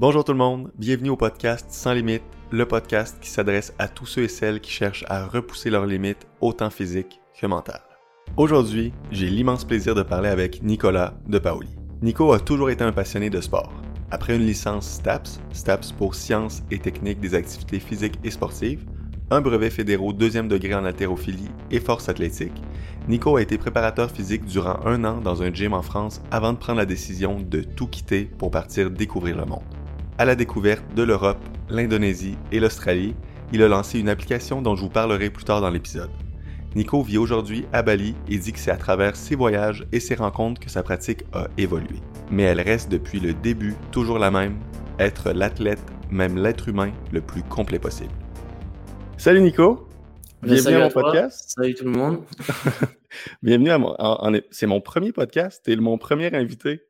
Bonjour tout le monde, bienvenue au podcast Sans Limites, le podcast qui s'adresse à tous ceux et celles qui cherchent à repousser leurs limites autant physiques que mentales. Aujourd'hui, j'ai l'immense plaisir de parler avec Nicolas de Paoli. Nico a toujours été un passionné de sport. Après une licence STAPS, STAPS pour Sciences et Techniques des activités physiques et sportives, un brevet fédéraux deuxième degré en haltérophilie et force athlétique, Nico a été préparateur physique durant un an dans un gym en France avant de prendre la décision de tout quitter pour partir découvrir le monde. À la découverte de l'Europe, l'Indonésie et l'Australie, il a lancé une application dont je vous parlerai plus tard dans l'épisode. Nico vit aujourd'hui à Bali et dit que c'est à travers ses voyages et ses rencontres que sa pratique a évolué. Mais elle reste depuis le début toujours la même, être l'athlète, même l'être humain, le plus complet possible. Salut Nico. Bienvenue à mon podcast. Salut tout le monde. Bienvenue à mon. c'est mon premier podcast. T'es mon premier invité.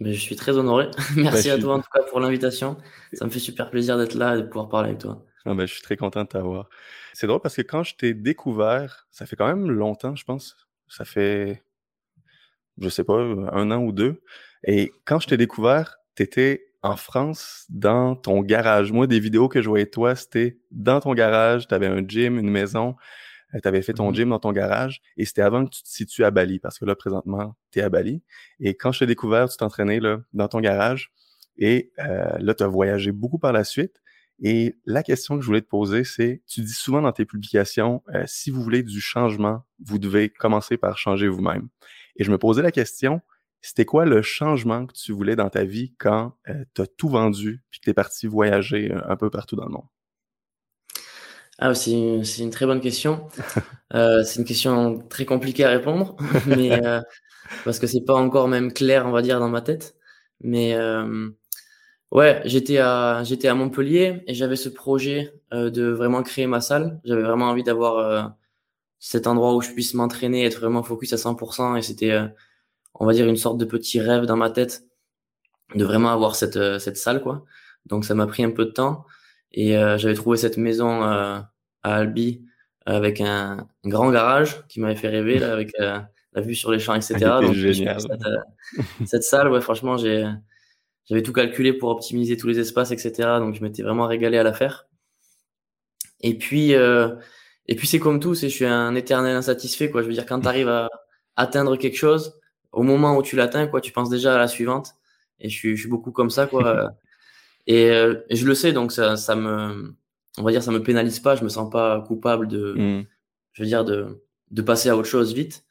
Mais je suis très honoré. Merci ben, à toi en tout cas pour l'invitation. Ça me fait super plaisir d'être là et de pouvoir parler avec toi. Ah ben, je suis très content de t'avoir. C'est drôle parce que quand je t'ai découvert, ça fait quand même longtemps, je pense. Ça fait, je sais pas, un an ou deux. Et quand je t'ai découvert, t'étais en France dans ton garage. Moi, des vidéos que je voyais de toi, c'était dans ton garage, tu avais un gym, une maison, tu avais fait ton mm-hmm. gym dans ton garage et c'était avant que tu te situes à Bali parce que là, présentement, tu es à Bali. Et quand je t'ai découvert, tu t'entraînais là, dans ton garage et euh, là, tu as voyagé beaucoup par la suite. Et la question que je voulais te poser, c'est, tu dis souvent dans tes publications, euh, si vous voulez du changement, vous devez commencer par changer vous-même. Et je me posais la question, c'était quoi le changement que tu voulais dans ta vie quand euh, tu as tout vendu puis que tu es parti voyager euh, un peu partout dans le monde? Ah, c'est une, très bonne question. Euh, c'est une question très compliquée à répondre, mais parce que c'est pas encore même clair, on va dire, dans ma tête. Mais ouais, j'étais à j'étais à Montpellier et j'avais ce projet de vraiment créer ma salle. J'avais vraiment envie d'avoir cet endroit où je puisse m'entraîner, être vraiment focus à 100%. Et c'était on va dire, une sorte de petit rêve dans ma tête de vraiment avoir cette, euh, cette salle, quoi. Donc, ça m'a pris un peu de temps. Et euh, j'avais trouvé cette maison euh, à Albi avec un, grand garage qui m'avait fait rêver, là, avec la vue sur les champs, etc. Donc, génial. Cette, cette, salle, ouais, franchement, j'ai, j'avais tout calculé pour optimiser tous les espaces, etc. Donc, je m'étais vraiment régalé à la faire. Et puis, et puis c'est comme tout, c'est je suis un éternel insatisfait, quoi. Je veux dire, quand tu arrives à atteindre quelque chose, au moment où tu l'atteins, quoi, tu penses déjà à la suivante. Et je suis, je suis beaucoup comme ça, quoi. Et, euh, et, je le sais, donc ça, ça me, on va dire, ça me pénalise pas. Je me sens pas coupable de, mm. je veux dire, de, de passer à autre chose vite.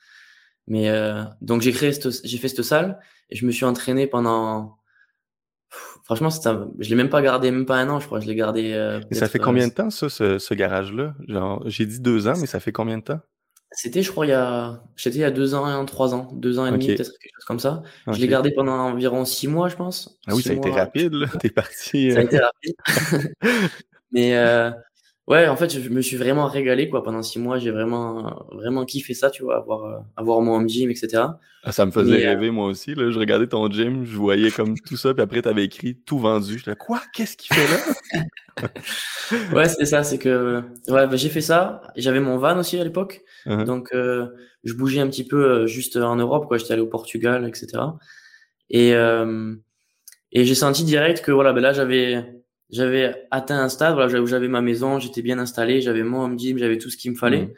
Mais euh, donc j'ai créé, j'ai fait cette salle et je me suis entraîné pendant. Franchement, un... je l'ai même pas gardé, même pas un an, je crois. Je l'ai gardé. Euh, et ça fait combien de temps ça, ce, ce garage-là? Genre, j'ai dit deux ans, mais ça fait combien de temps? C'était, je crois, il y a, j'étais il y a deux ans et trois ans, deux ans et demi, peut-être quelque chose comme ça. Je l'ai gardé pendant environ six mois, je pense. Ah oui, ça a été rapide, là. T'es parti. Ça a été rapide. Mais euh, ouais, en fait, je me suis vraiment régalé, quoi. Pendant six mois, j'ai vraiment, vraiment kiffé ça, tu vois, avoir, euh, avoir mon home gym, etc. Ah, ça me faisait euh, rêver, moi aussi, là. Je regardais ton gym, je voyais comme tout ça, puis après, t'avais écrit tout vendu. Je disais, quoi? Qu'est-ce qu'il fait là? ouais, c'est ça, c'est que, ouais, bah, j'ai fait ça. J'avais mon van aussi à l'époque. Uh-huh. Donc, euh, je bougeais un petit peu euh, juste en Europe, quoi. J'étais allé au Portugal, etc. Et, euh, et j'ai senti direct que, voilà, ben là, j'avais, j'avais atteint un stade, voilà, où j'avais ma maison, j'étais bien installé, j'avais mon home gym, j'avais tout ce qu'il me fallait. Uh-huh.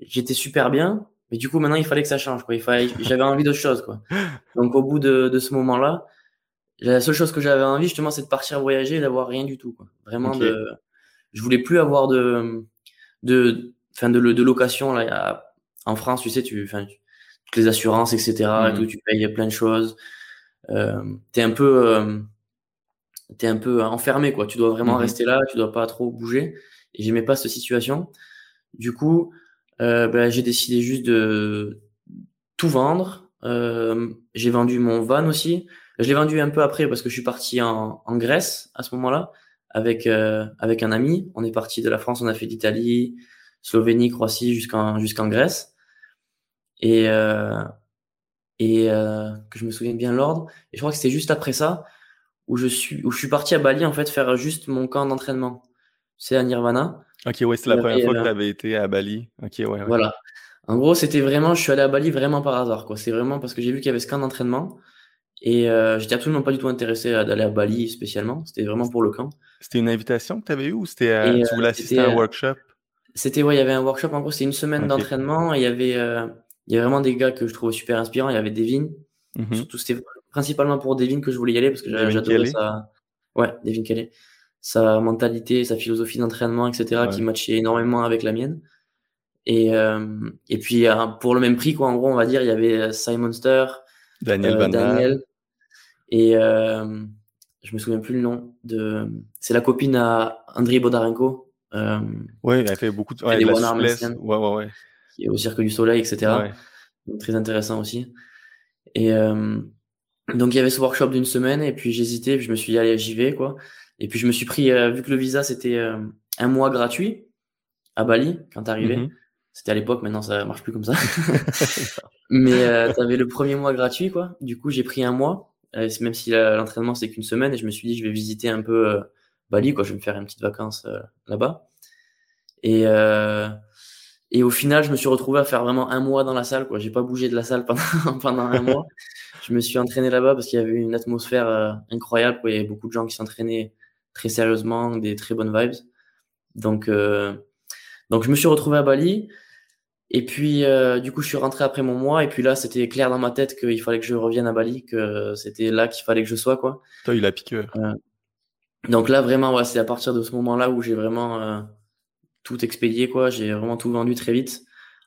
J'étais super bien. Mais du coup, maintenant, il fallait que ça change, quoi. Il fallait, j'avais envie d'autre chose, quoi. Donc, au bout de, de ce moment-là, la seule chose que j'avais envie, justement, c'est de partir voyager et d'avoir rien du tout, quoi. Vraiment de, je voulais plus avoir de, de, fin de, de location là en France tu sais tu enfin toutes les assurances etc et tout, mm. tu payes plein de choses euh, t'es un peu euh, t'es un peu enfermé quoi. Tu dois vraiment mm-hmm. rester là tu dois pas trop bouger. Et j'aimais pas cette situation. Du coup euh, ben, j'ai décidé juste de tout vendre. Euh, j'ai vendu mon van aussi. Je l'ai vendu un peu après parce que je suis parti en, en Grèce à ce moment-là avec euh, avec un ami. On est parti de la France on a fait l'Italie Slovénie, Croatie jusqu'en jusqu'en Grèce. Et et que je me souvienne bien l'ordre. Et je crois que c'était juste après ça où je suis où je suis parti à Bali en fait faire juste mon camp d'entraînement. C'est à Nirvana. Ok ouais, c'est la première fois que tu avais été à Bali. Ok ouais. ouais. Voilà. En gros, c'était vraiment, je suis allé à Bali vraiment par hasard quoi. C'est vraiment parce que j'ai vu qu'il y avait ce camp d'entraînement Et euh, j'étais absolument pas du tout intéressé d'aller à Bali spécialement. C'était vraiment pour le camp. C'était une invitation que tu avais eue ou c'était euh, tu voulais assister à un workshop? C'était ouais, il y avait un workshop. En gros, c'était une semaine d'entraînement. Et il y avait il y avait vraiment des gars que je trouvais super inspirants. Il y avait Devin. Mm Surtout, c'était principalement pour Devin que je voulais y aller parce que j'adorais ça. Ouais, Devin Kelly. Sa mentalité, sa philosophie d'entraînement, etc., qui matchait énormément avec la mienne. Et, euh, et puis, euh, pour le même prix, quoi, en gros, on va dire, il y avait euh, Simon Ster, Daniel, euh, Daniel et euh, je me souviens plus le nom de. C'est la copine à Andriy Bodarenko. Euh, oui, elle fait beaucoup de. Ouais, de la ouais, ouais, ouais. Qui est au Cirque du Soleil, etc. Donc, très intéressant aussi. Et euh, donc, il y avait ce workshop d'une semaine, et puis j'hésitais, puis je me suis dit, allez, j'y vais, quoi. Et puis, je me suis pris, vu que le visa, c'était un mois gratuit à Bali, quand t'arrivais. Mm c'était à l'époque, maintenant ça marche plus comme ça. Mais euh, tu avais le premier mois gratuit, quoi. Du coup, j'ai pris un mois, euh, même si l'entraînement c'est qu'une semaine, et je me suis dit, je vais visiter un peu euh, Bali, quoi. Je vais me faire une petite vacance euh, là-bas. Et, et au final, je me suis retrouvé à faire vraiment un mois dans la salle, quoi. J'ai pas bougé de la salle pendant, pendant un mois. Je me suis entraîné là-bas parce qu'il y avait une atmosphère incroyable, quoi. Il y avait beaucoup de gens qui s'entraînaient très sérieusement, des très bonnes vibes. Donc, donc je me suis retrouvé à Bali. Et puis, euh, du coup, je suis rentré après mon mois. Et puis là, c'était clair dans ma tête qu'il fallait que je revienne à Bali, que c'était là qu'il fallait que je sois, quoi. T'as eu la piqûre. Euh, donc là, vraiment, ouais, c'est à partir de ce moment-là où j'ai vraiment euh, tout expédié, quoi. J'ai vraiment tout vendu très vite.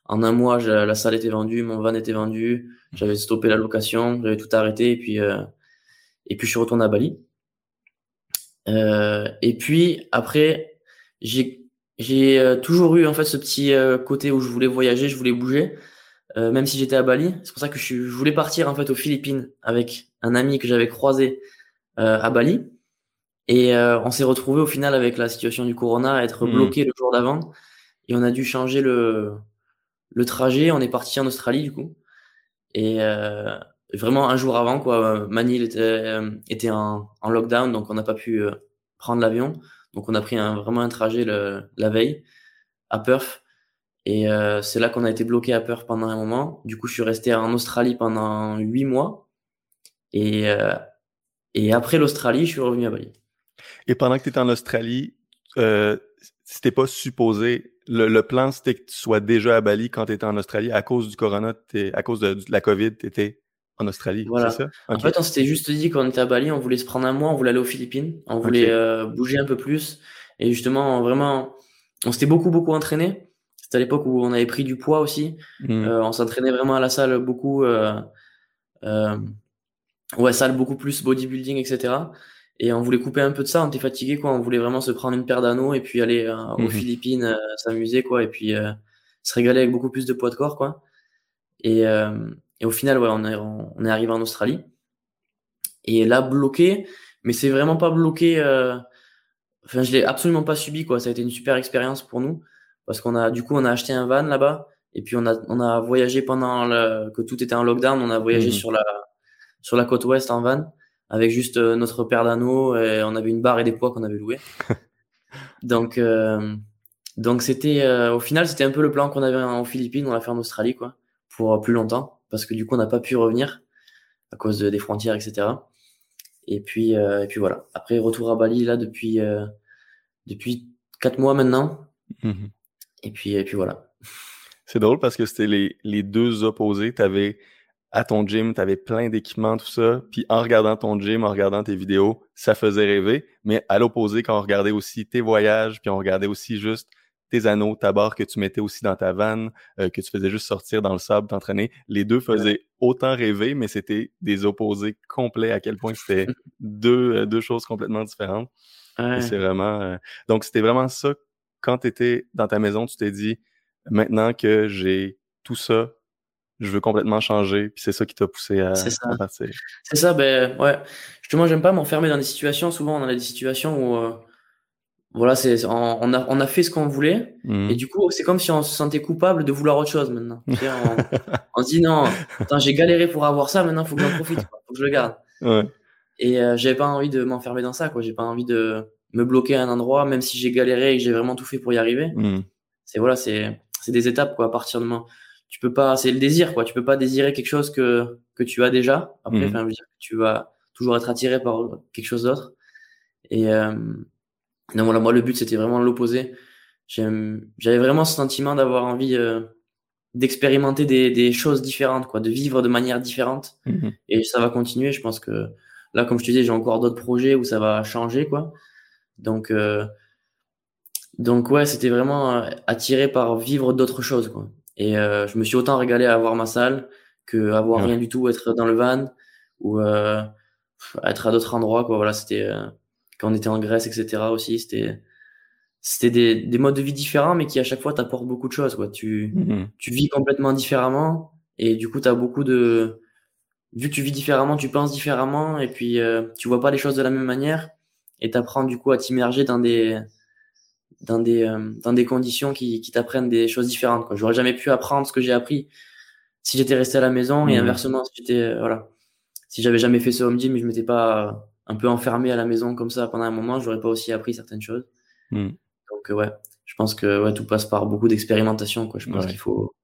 En un mois, la salle était vendue, mon van était vendu, j'avais stoppé la location, j'avais tout arrêté. Et puis, et puis, je suis retourné à Bali. et puis, après, j'ai j'ai euh, toujours eu en fait ce petit euh, côté où je voulais voyager, je voulais bouger, euh, même si j'étais à Bali. C'est pour ça que je, je, voulais partir en fait aux Philippines avec un ami que j'avais croisé à Bali. Et on s'est retrouvé au final avec la situation du corona à être mmh. bloqué le jour d'avant. Et on a dû changer le, le trajet. On est parti en Australie du coup. Et vraiment un jour avant, quoi, Manille était, était en, en lockdown, donc on n'a pas pu prendre l'avion. Donc on a pris un, vraiment un trajet la veille à Perth. Et euh, c'est là qu'on a été bloqué à Perth pendant un moment. Du coup, je suis resté en Australie pendant huit mois. Et, euh, et après l'Australie, je suis revenu à Bali. Et pendant que tu étais en Australie, euh, c'était pas supposé. Le, plan, c'était que tu sois déjà à Bali quand tu étais en Australie. À cause du corona, à cause de, de la COVID, tu étais en Australie, voilà. c'est ça? En fait, on s'était juste dit qu'on était à Bali, on voulait se prendre un mois, on voulait aller aux Philippines, on voulait euh, bouger un peu plus. Et justement, vraiment, on s'était beaucoup, beaucoup entraîné. C'était à l'époque où on avait pris du poids aussi. Hmm. Euh, on s'entraînait vraiment à la salle beaucoup. Euh, euh, ouais, salle beaucoup plus bodybuilding, etc. Et on voulait couper un peu de ça, on était fatigué, quoi. On voulait vraiment se prendre une paire d'anneaux et puis aller aux hmm. Philippines, s'amuser, quoi. Et puis se régaler avec beaucoup plus de poids de corps, quoi. Et, et au final, ouais, on est, on est arrivé en Australie. Et là, bloqué, mais c'est vraiment pas bloqué. Euh... Enfin, je l'ai absolument pas subi, quoi. Ça a été une super expérience pour nous. Parce qu'on a, du coup, on a acheté un van là-bas. Et puis, on a, on a voyagé pendant le, que tout était en lockdown. On a voyagé mhm. sur la, sur la côte ouest en van. Avec juste euh, notre paire d'anneaux. Et on avait une barre et des poids qu'on avait loués. donc, euh, donc c'était, euh, au final, c'était un peu le plan qu'on avait en Philippines. On l'a fait en Australie, quoi. Pour plus longtemps parce que du coup, on n'a pas pu revenir à cause des frontières, etc. Et puis, euh, et puis voilà. Après, retour à Bali, là, depuis, euh, depuis 4 mois maintenant. Mhm. Et, puis, et puis voilà. C'est drôle parce que c'était les, les deux opposés. Tu avais à ton gym, tu avais plein d'équipements, tout ça. Puis en regardant ton gym, en regardant tes vidéos, ça faisait rêver. Mais à l'opposé, quand on regardait aussi tes voyages, puis on regardait aussi juste tes anneaux, ta barre que tu mettais aussi dans ta vanne, euh, que tu faisais juste sortir dans le sable, t'entraîner. Les deux faisaient autant rêver, mais c'était des opposés complets à quel point c'était deux, euh, deux choses complètement différentes. C'est vraiment. Euh, donc, c'était vraiment ça. Quand tu étais dans ta maison, tu t'es dit maintenant que j'ai tout ça, je veux complètement changer. Puis c'est ça qui t'a poussé à, à partir. C'est ça, ben ouais. Justement, j'aime pas m'enfermer dans des situations. Souvent, on a des situations où voilà, c'est on, a on a fait ce qu'on voulait mmh. et du coup c'est comme si on se sentait coupable de vouloir autre chose maintenant. on, se dit non, j'ai galéré pour avoir ça, maintenant faut que j'en profite, faut que je le garde. Et euh, j'avais pas envie de m'enfermer dans ça, quoi. J'ai pas envie de me bloquer à un endroit, même si j'ai galéré et que j'ai vraiment tout fait pour y arriver. Mmh. C'est voilà, c'est des étapes quoi. À partir de tu peux pas, c'est le désir, quoi. Tu peux pas désirer quelque chose que, que tu as déjà. Après, mmh. tu vas toujours être attiré par quelque chose d'autre. Et, euh, non, voilà, moi, le but, c'était vraiment l'opposé. J'avais vraiment ce sentiment d'avoir envie euh, d'expérimenter des, des, choses différentes, quoi, de vivre de manière différente. Mmh Et ça va continuer. Je pense que là, comme je te disais, j'ai encore d'autres projets où ça va changer, quoi. Donc, euh, donc ouais, c'était vraiment euh, attiré par vivre d'autres choses, quoi. Et euh, je me suis autant régalé à avoir ma salle que avoir rien du tout, être dans le van ou euh, être à d'autres endroits, quoi. Voilà, c'était euh, quand on était en Grèce, etc. aussi, c'était c'était des, des modes de vie différents, mais qui à chaque fois t'apportent beaucoup de choses, quoi. Tu mmh tu vis complètement différemment et du coup t'as beaucoup de vu que tu vis différemment, tu penses différemment et puis euh, tu vois pas les choses de la même manière et t'apprends du coup à t'immerger dans des dans des euh, dans des conditions qui, qui t'apprennent des choses différentes quoi. J'aurais jamais pu apprendre ce que j'ai appris si j'étais resté à la maison et mmh. inversement si j'étais euh, voilà. Si j'avais jamais fait ce home gym mais je m'étais pas euh, un peu enfermé à la maison comme ça pendant un moment j'aurais pas aussi appris certaines choses. Mmh. donc ouais je pense que ouais tout passe par beaucoup d'expérimentation quoi. Je pense qu'il faut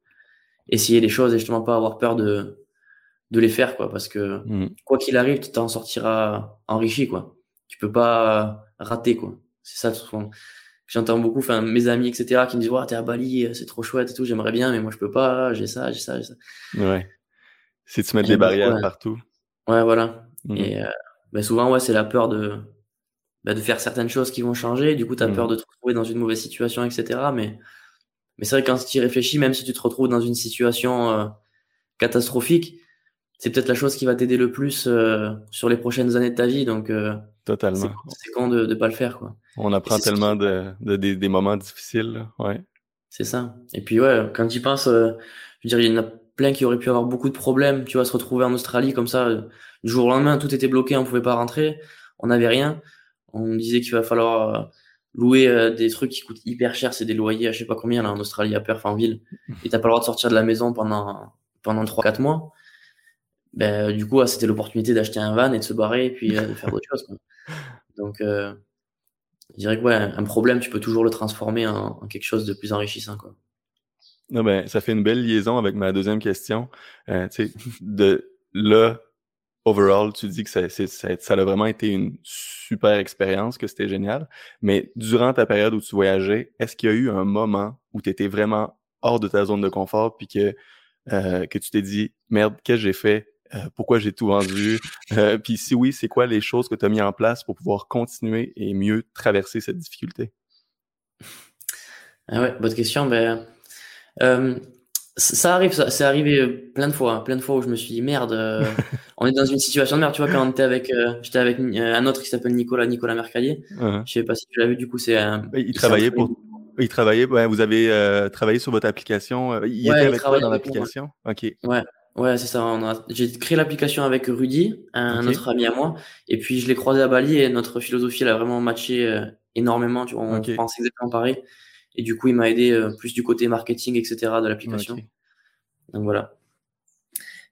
essayer les choses et justement pas avoir peur de de les faire quoi parce que mmh. quoi qu'il arrive tu t'en sortiras enrichi quoi. Tu peux pas rater quoi. C'est ça tout j'entends beaucoup enfin mes amis etc qui me disent ouais t'es à Bali c'est trop chouette et tout j'aimerais bien mais moi je peux pas j'ai ça j'ai ça j'ai ça ouais c'est de se mettre des barrières partout ouais voilà mmh. et euh, ben souvent ouais c'est la peur de bah, de faire certaines choses qui vont changer du coup tu as peur de te retrouver dans une mauvaise situation etc mais mais c'est vrai quand tu y réfléchis même si tu te retrouves dans une situation euh, catastrophique c'est peut-être la chose qui va t'aider le plus euh, sur les prochaines années de ta vie. Donc, euh, totalement. C'est con de ne pas le faire, quoi. On apprend tellement de, de, des moments difficiles, ouais. C'est ça. Et puis, ouais, quand tu penses, euh, je veux dire, il y en a plein qui auraient pu avoir beaucoup de problèmes. Tu vas se retrouver en Australie comme ça, du jour au lendemain, tout était bloqué, on pouvait pas rentrer, on n'avait rien. On disait qu'il va falloir louer des trucs qui coûtent hyper cher, c'est des loyers à je sais pas combien là en Australie à Perth en ville. Et t'as pas le droit de sortir de la maison pendant pendant trois quatre mois ben, du coup, c'était l'opportunité d'acheter un van et de se barrer et puis euh, de faire d'autres choses. Quoi. Donc, euh, je dirais que ouais, un problème, tu peux toujours le transformer en, quelque chose de plus enrichissant. Quoi. Non, ben, ça fait une belle liaison avec ma deuxième question. Euh, de là, overall, tu dis que ça, ça, ça, a vraiment été une super expérience, que c'était génial. Mais durant ta période où tu voyageais, est-ce qu'il y a eu un moment où tu étais vraiment hors de ta zone de confort puis que, euh, que tu t'es dit, merde, qu'est-ce que j'ai fait? Euh, pourquoi j'ai tout vendu, euh, puis si oui, c'est quoi les choses que tu as mis en place pour pouvoir continuer et mieux traverser cette difficulté? Ah ouais, bonne question. Ben, euh, ça arrive, ça, c'est arrivé plein de fois, hein, plein de fois où je me suis dit merde, on est dans une situation de merde. Tu vois, quand était avec, j'étais avec un autre qui s'appelle Nicolas, Nicolas Mercalier. Uh-huh. Je sais pas si tu l'as vu, du coup, c'est. Il travaillait pour. Il travaillait, vous avez travaillé sur votre application. Il était avec toi dans l'application? Ok. Ouais. Ouais, c'est ça. J'ai créé l'application avec Rudy, un autre ami à moi, et puis je l'ai croisé à Bali et notre philosophie elle a vraiment matché euh, énormément. Tu vois, on pense exactement pareil. Et du coup, il m'a aidé euh, plus du côté marketing, etc. de l'application. Donc voilà.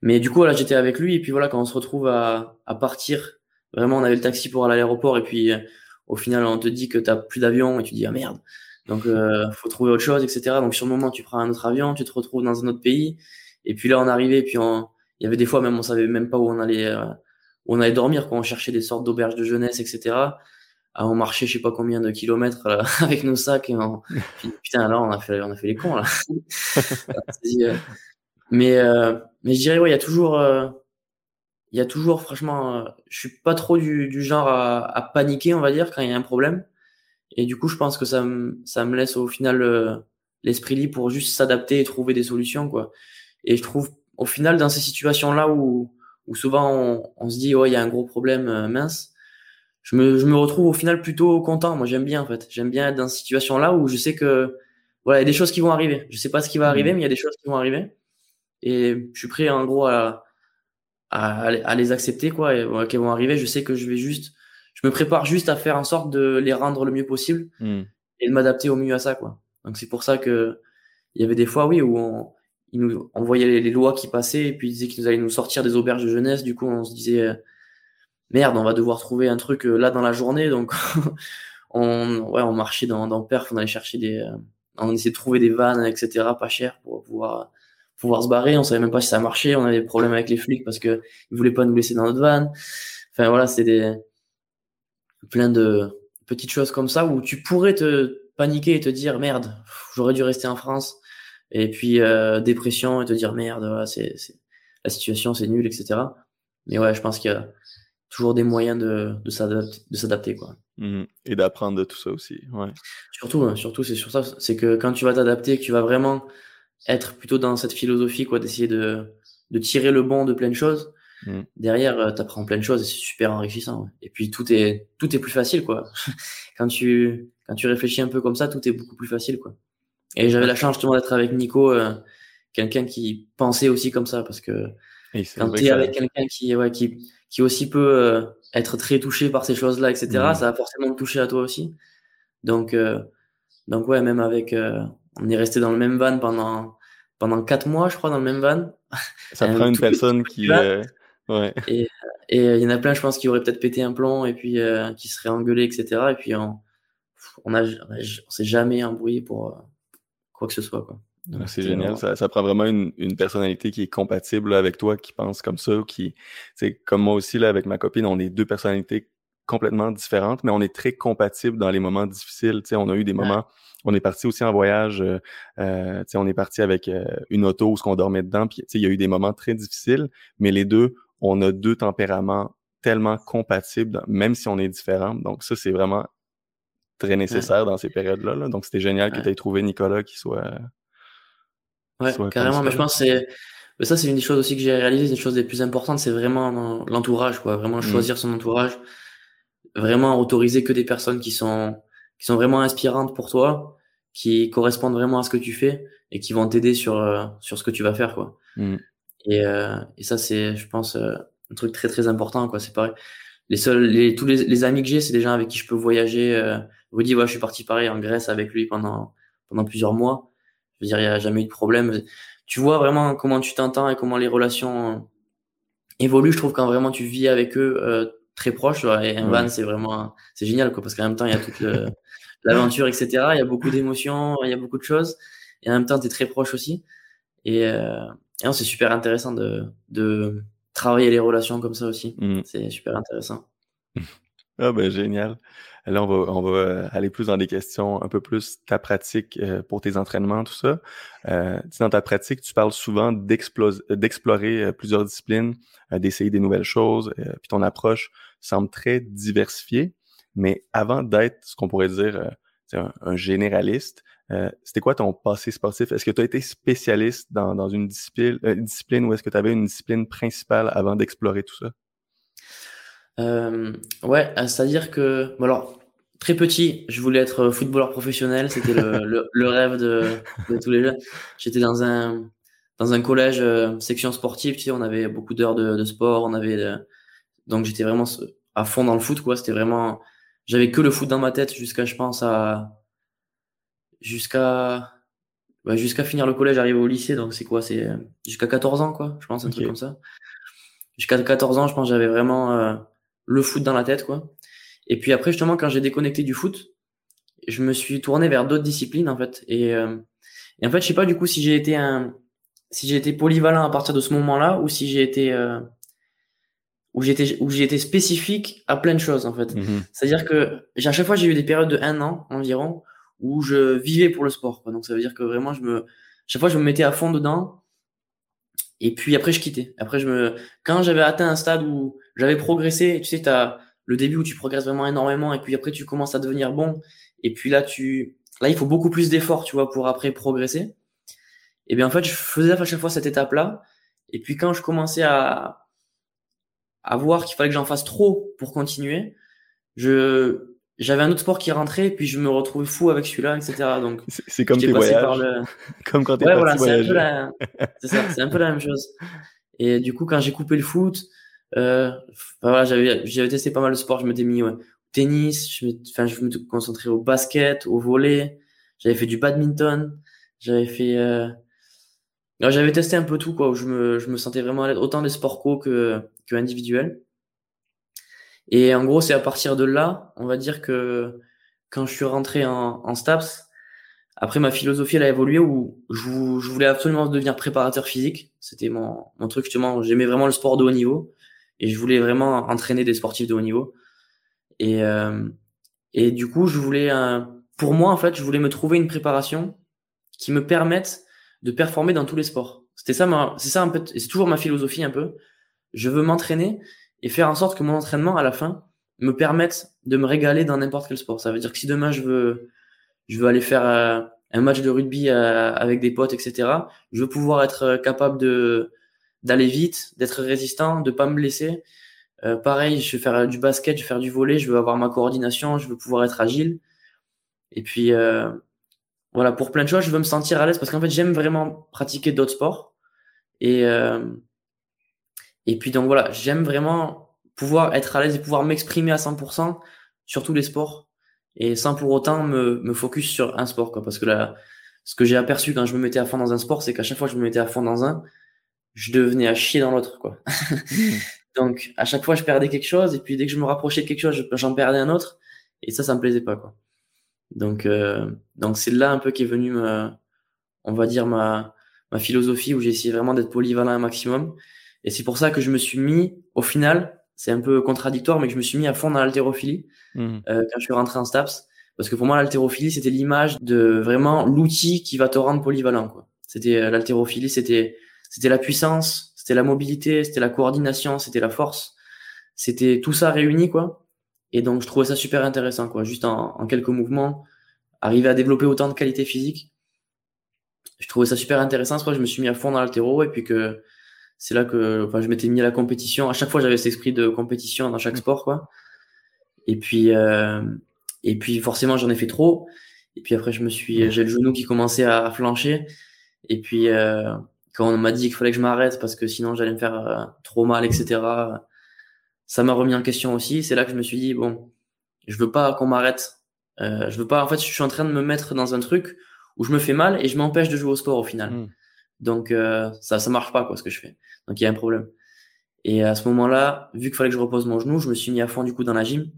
Mais du coup, là, j'étais avec lui, et puis voilà, quand on se retrouve à, à partir, vraiment, on avait le taxi pour aller à l'aéroport, et puis euh, au final, on te dit que t'as plus d'avion, et tu dis ah merde. Donc, faut trouver autre chose, etc. Donc sur le moment, tu prends un autre avion, tu te retrouves dans un autre pays. Et puis là, on arrivait, puis on, il y avait des fois même, on savait même pas où on allait, euh, où on allait dormir, quand on cherchait des sortes d'auberges de jeunesse, etc. Ah, on marchait, je sais pas combien de kilomètres euh, avec nos sacs. Et putain, là, on a fait, on a fait les cons là. Euh, mais, euh, mais je dirais, ouais, il y a toujours, il y a toujours, franchement, je suis pas trop du, du genre à, à, paniquer, on va dire, quand il y a un problème. Et du coup, je pense que ça me, ça me laisse au final l'esprit libre pour juste s'adapter et trouver des solutions, quoi. Et je trouve, au final, dans ces situations-là où, où souvent on, on se dit, oh, il y a un gros problème euh, mince, je me, je me retrouve au final plutôt content. Moi, j'aime bien, en fait. J'aime bien être dans ces situations-là où je sais que, voilà, il y a des choses qui vont arriver. Je sais pas ce qui va arriver, mmh. mais il y a des choses qui vont arriver. Et je suis prêt, en gros, à, à, à les accepter, quoi, et qu'elles vont arriver. Je sais que je vais juste, je me prépare juste à faire en sorte de les rendre le mieux possible mmh. et de m'adapter au mieux à ça, quoi. Donc, c'est pour ça que il y avait des fois, oui, où on, il nous envoyait les, lois qui passaient et puis il disait qu'ils allaient nous sortir des auberges de jeunesse. Du coup, on se disait euh, merde, on va devoir trouver un truc euh, là dans la journée. Donc, on, ouais, on marchait dans, dans Perf, on allait chercher des, euh, on essayait de trouver des vannes, etc., pas cher pour pouvoir pouvoir se barrer. On savait même pas si ça marchait. On avait des problèmes avec les flics parce que ils voulaient pas nous laisser dans notre van. Enfin voilà, c'était des... plein de petites choses comme ça où tu pourrais te paniquer et te dire merde, j'aurais dû rester en France. Et puis euh, dépression et te dire merde, c'est, la situation c'est nul, etc. Mais ouais, je pense qu'il y a toujours des moyens de, de s'adapter, quoi. Mmh et d'apprendre de tout ça aussi, ouais. Surtout, hein, surtout c'est sur ça, c'est que quand tu vas t'adapter, que tu vas vraiment être plutôt dans cette philosophie, quoi, d'essayer de, de tirer le bon de plein de choses. Mmh. Derrière, euh, tu apprends plein de choses et c'est super enrichissant. Et puis tout est tout est plus facile, quoi. quand tu quand tu réfléchis un peu comme ça, tout est beaucoup plus facile, quoi. Et j'avais la chance justement d'être avec Nico, euh, quelqu'un qui pensait aussi comme ça, parce que quand tu es avec quelqu'un qui, ouais, qui, qui aussi peut euh, être très touché par ces choses-là, etc., mmh. ça va forcément te toucher à toi aussi. Donc, euh, donc ouais, même avec, on est resté dans le même van pendant pendant quatre mois, je crois, dans le même van. Ça prend une personne qui, ouais. Et il y en a plein, je pense, qui auraient peut-être pété un plomb et puis qui seraient engueulés, etc. Et puis on, on a, on s'est jamais embrouillé pour quoi que ce soit. Quoi. C'est génial. Ça, ça, prend vraiment une, une, personnalité qui est compatible avec toi, qui pense comme ça, qui, c'est comme moi aussi là avec ma copine, on est deux personnalités complètement différentes, mais on est très compatibles dans les moments difficiles. sais on a eu des moments, on est parti aussi en voyage, euh, euh on est parti avec euh, une auto où ce qu'on dormait dedans, puis il y a eu des moments très difficiles, mais les deux, on a deux tempéraments tellement compatibles, même si on est différents. Donc ça, c'est vraiment très nécessaire dans ces périodes-là. Donc, c'était génial que tu aies trouvé Nicolas qui soit. Ouais, carrément. Mais je pense que c'est. Ça, c'est une des choses aussi que j'ai réalisé, une des choses les plus importantes, c'est vraiment l'entourage, quoi. Vraiment mmh. choisir son entourage. Vraiment autoriser que des personnes qui sont, qui sont vraiment inspirantes pour toi, qui correspondent vraiment à ce que tu fais et qui vont t'aider sur, euh, sur ce que tu vas faire, quoi. Mmh. Et, euh, et ça, c'est, je pense, euh, un truc très, très important, quoi. C'est pareil. Les seuls, les, tous les, les amis que j'ai, c'est des gens avec qui je peux voyager, Rudy, ouais, je suis parti pareil en Grèce avec lui pendant, pendant plusieurs mois. Je veux dire, il n'y a jamais eu de problème. Tu vois vraiment comment tu t'entends et comment les relations évoluent. Je trouve quand vraiment tu vis avec eux euh, très proche. Et un van, c'est vraiment, c'est génial, quoi, parce qu'en même temps, il y a toute l'aventure, etc. Il y a beaucoup d'émotions, il y a beaucoup de choses. Et en même temps, tu es très proche aussi. Et, euh, et c'est super intéressant de, de travailler les relations comme ça aussi. Mm. C'est super intéressant. Ah ben génial. Là, on va, euh, aller plus dans des questions un peu plus ta pratique euh, pour tes entraînements, tout ça. Euh, dans ta pratique, tu parles souvent d'explorer euh, plusieurs disciplines, d'essayer des nouvelles choses, puis ton approche semble très diversifiée. Mais avant d'être ce qu'on pourrait dire un, généraliste, c'était quoi ton passé sportif? Est-ce que tu as été spécialiste dans, dans une discipline, discipline ou est-ce que tu avais une discipline principale avant d'explorer tout ça? Euh, ouais, euh, c'est-à-dire que, bon alors, très petit, je voulais être footballeur professionnel, c'était le, le, rêve de, de, tous les jeunes. J'étais dans un dans un collège euh, section sportive, tu sais, on avait beaucoup d'heures de, de, sport, on avait donc j'étais vraiment à fond dans le foot, quoi. C'était vraiment, j'avais que le foot dans ma tête jusqu'à, je pense à jusqu'à ouais, jusqu'à finir le collège, arriver au lycée, donc c'est quoi, c'est jusqu'à 14 ans, quoi. Je pense un truc comme ça. Jusqu'à 14 ans, je pense j'avais vraiment le foot dans la tête, quoi. Et puis après, justement, quand j'ai déconnecté du foot, je me suis tourné vers d'autres disciplines, en fait. Et, euh, et, en fait, je sais pas du coup si j'ai été un, si j'ai été polyvalent à partir de ce moment-là ou si j'ai été, euh, où j'étais, où j'ai été spécifique à plein de choses, en fait. Mm-hmm. C'est-à-dire que à chaque fois, j'ai eu des périodes de un an environ où je vivais pour le sport, quoi. Donc ça veut dire que vraiment, je me, chaque fois, je me mettais à fond dedans. Et puis après, je quittais. Après, je me, quand j'avais atteint un stade où j'avais progressé, tu sais, tu as le début où tu progresses vraiment énormément et puis après, tu commences à devenir bon. Et puis là, tu, là, il faut beaucoup plus d'efforts, tu vois, pour après progresser. Et bien, en fait, je faisais à chaque fois cette étape-là. Et puis, quand je commençais à, à voir qu'il fallait que j'en fasse trop pour continuer, je, j'avais un autre sport qui rentrait et puis je me retrouvais fou avec celui-là, etc. Donc c'est comme tes voyages, le... comme quand t'es ouais, voilà, c'est la... ça, c'est un peu la même chose. Et du coup, quand j'ai coupé le foot, euh, voilà, j'avais j'avais testé pas mal de sports. Je m'étais mis au tennis, je enfin je me concentrais au basket, au volley. J'avais fait du badminton, j'avais fait euh... j'avais testé un peu tout quoi. Où je me je me sentais vraiment autant des sports co que que individuels. Et en gros, c'est à partir de là, on va dire que quand je suis rentré en, en STAPS, après, ma philosophie, elle a évolué où je, voulais absolument devenir préparateur physique. C'était mon, mon truc, justement. J'aimais vraiment le sport de haut niveau et je voulais vraiment entraîner des sportifs de haut niveau. Et, euh, et du coup, je voulais, pour moi, en fait, je voulais me trouver une préparation qui me permette de performer dans tous les sports. C'était ça, c'est ça un peu, c'est toujours ma philosophie un peu. Je veux m'entraîner et faire en sorte que mon entraînement à la fin me permette de me régaler dans n'importe quel sport. Ça veut dire que si demain je veux, je veux aller faire euh, un match de rugby euh, avec des potes, etc. Je veux pouvoir être euh, capable de d'aller vite, d'être résistant, de pas me blesser. pareil, je vais faire du basket, je vais faire du volet, je veux avoir ma coordination, je veux pouvoir être agile. Et puis voilà, pour plein de choses, je veux me sentir à l'aise parce qu'en fait, j'aime vraiment pratiquer d'autres sports. Et et puis donc voilà, j'aime vraiment pouvoir être à l'aise et pouvoir m'exprimer à 100% sur tous les sports et sans pour autant me, me focus sur un sport quoi parce que là ce que j'ai aperçu quand je me mettais à fond dans un sport c'est qu'à chaque fois que je me mettais à fond dans un je devenais à chier dans l'autre quoi donc à chaque fois je perdais quelque chose et puis dès que je me rapprochais de quelque chose j'en perdais un autre et ça ça me plaisait pas quoi donc euh, donc c'est là un peu qu'est venu ma, on va dire ma ma philosophie où j'ai essayé vraiment d'être polyvalent un maximum et c'est pour ça que je me suis mis au final c'est un peu contradictoire, mais que je me suis mis à fond dans l'haltérophilie mmh. euh, quand je suis rentré en STAPS. Parce que pour moi, l'haltérophilie, c'était l'image de vraiment l'outil qui va te rendre polyvalent. Quoi. C'était euh, l'haltérophilie, c'était c'était la puissance, c'était la mobilité, c'était la coordination, c'était la force, c'était tout ça réuni quoi. Et donc je trouvais ça super intéressant quoi. Juste en, en quelques mouvements, arriver à développer autant de qualité physique. Je trouvais ça super intéressant. C'est que je me suis mis à fond dans l'haltéro et puis que c'est là que enfin, je m'étais mis à la compétition. À chaque fois, j'avais cet esprit de compétition dans chaque sport, quoi. Et puis, euh, et puis forcément, j'en ai fait trop. Et puis après, je me suis, j'ai le genou qui commençait à flancher. Et puis, euh, quand on m'a dit qu'il fallait que je m'arrête parce que sinon j'allais me faire euh, trop mal, etc. Ça m'a remis en question aussi. C'est là que je me suis dit bon, je veux pas qu'on m'arrête. Euh, je veux pas. En fait, je suis en train de me mettre dans un truc où je me fais mal et je m'empêche de jouer au sport au final. Hmm. Donc euh, ça ça marche pas quoi ce que je fais. Donc il y a un problème. Et à ce moment-là, vu qu'il fallait que je repose mon genou, je me suis mis à fond du coup dans la gym.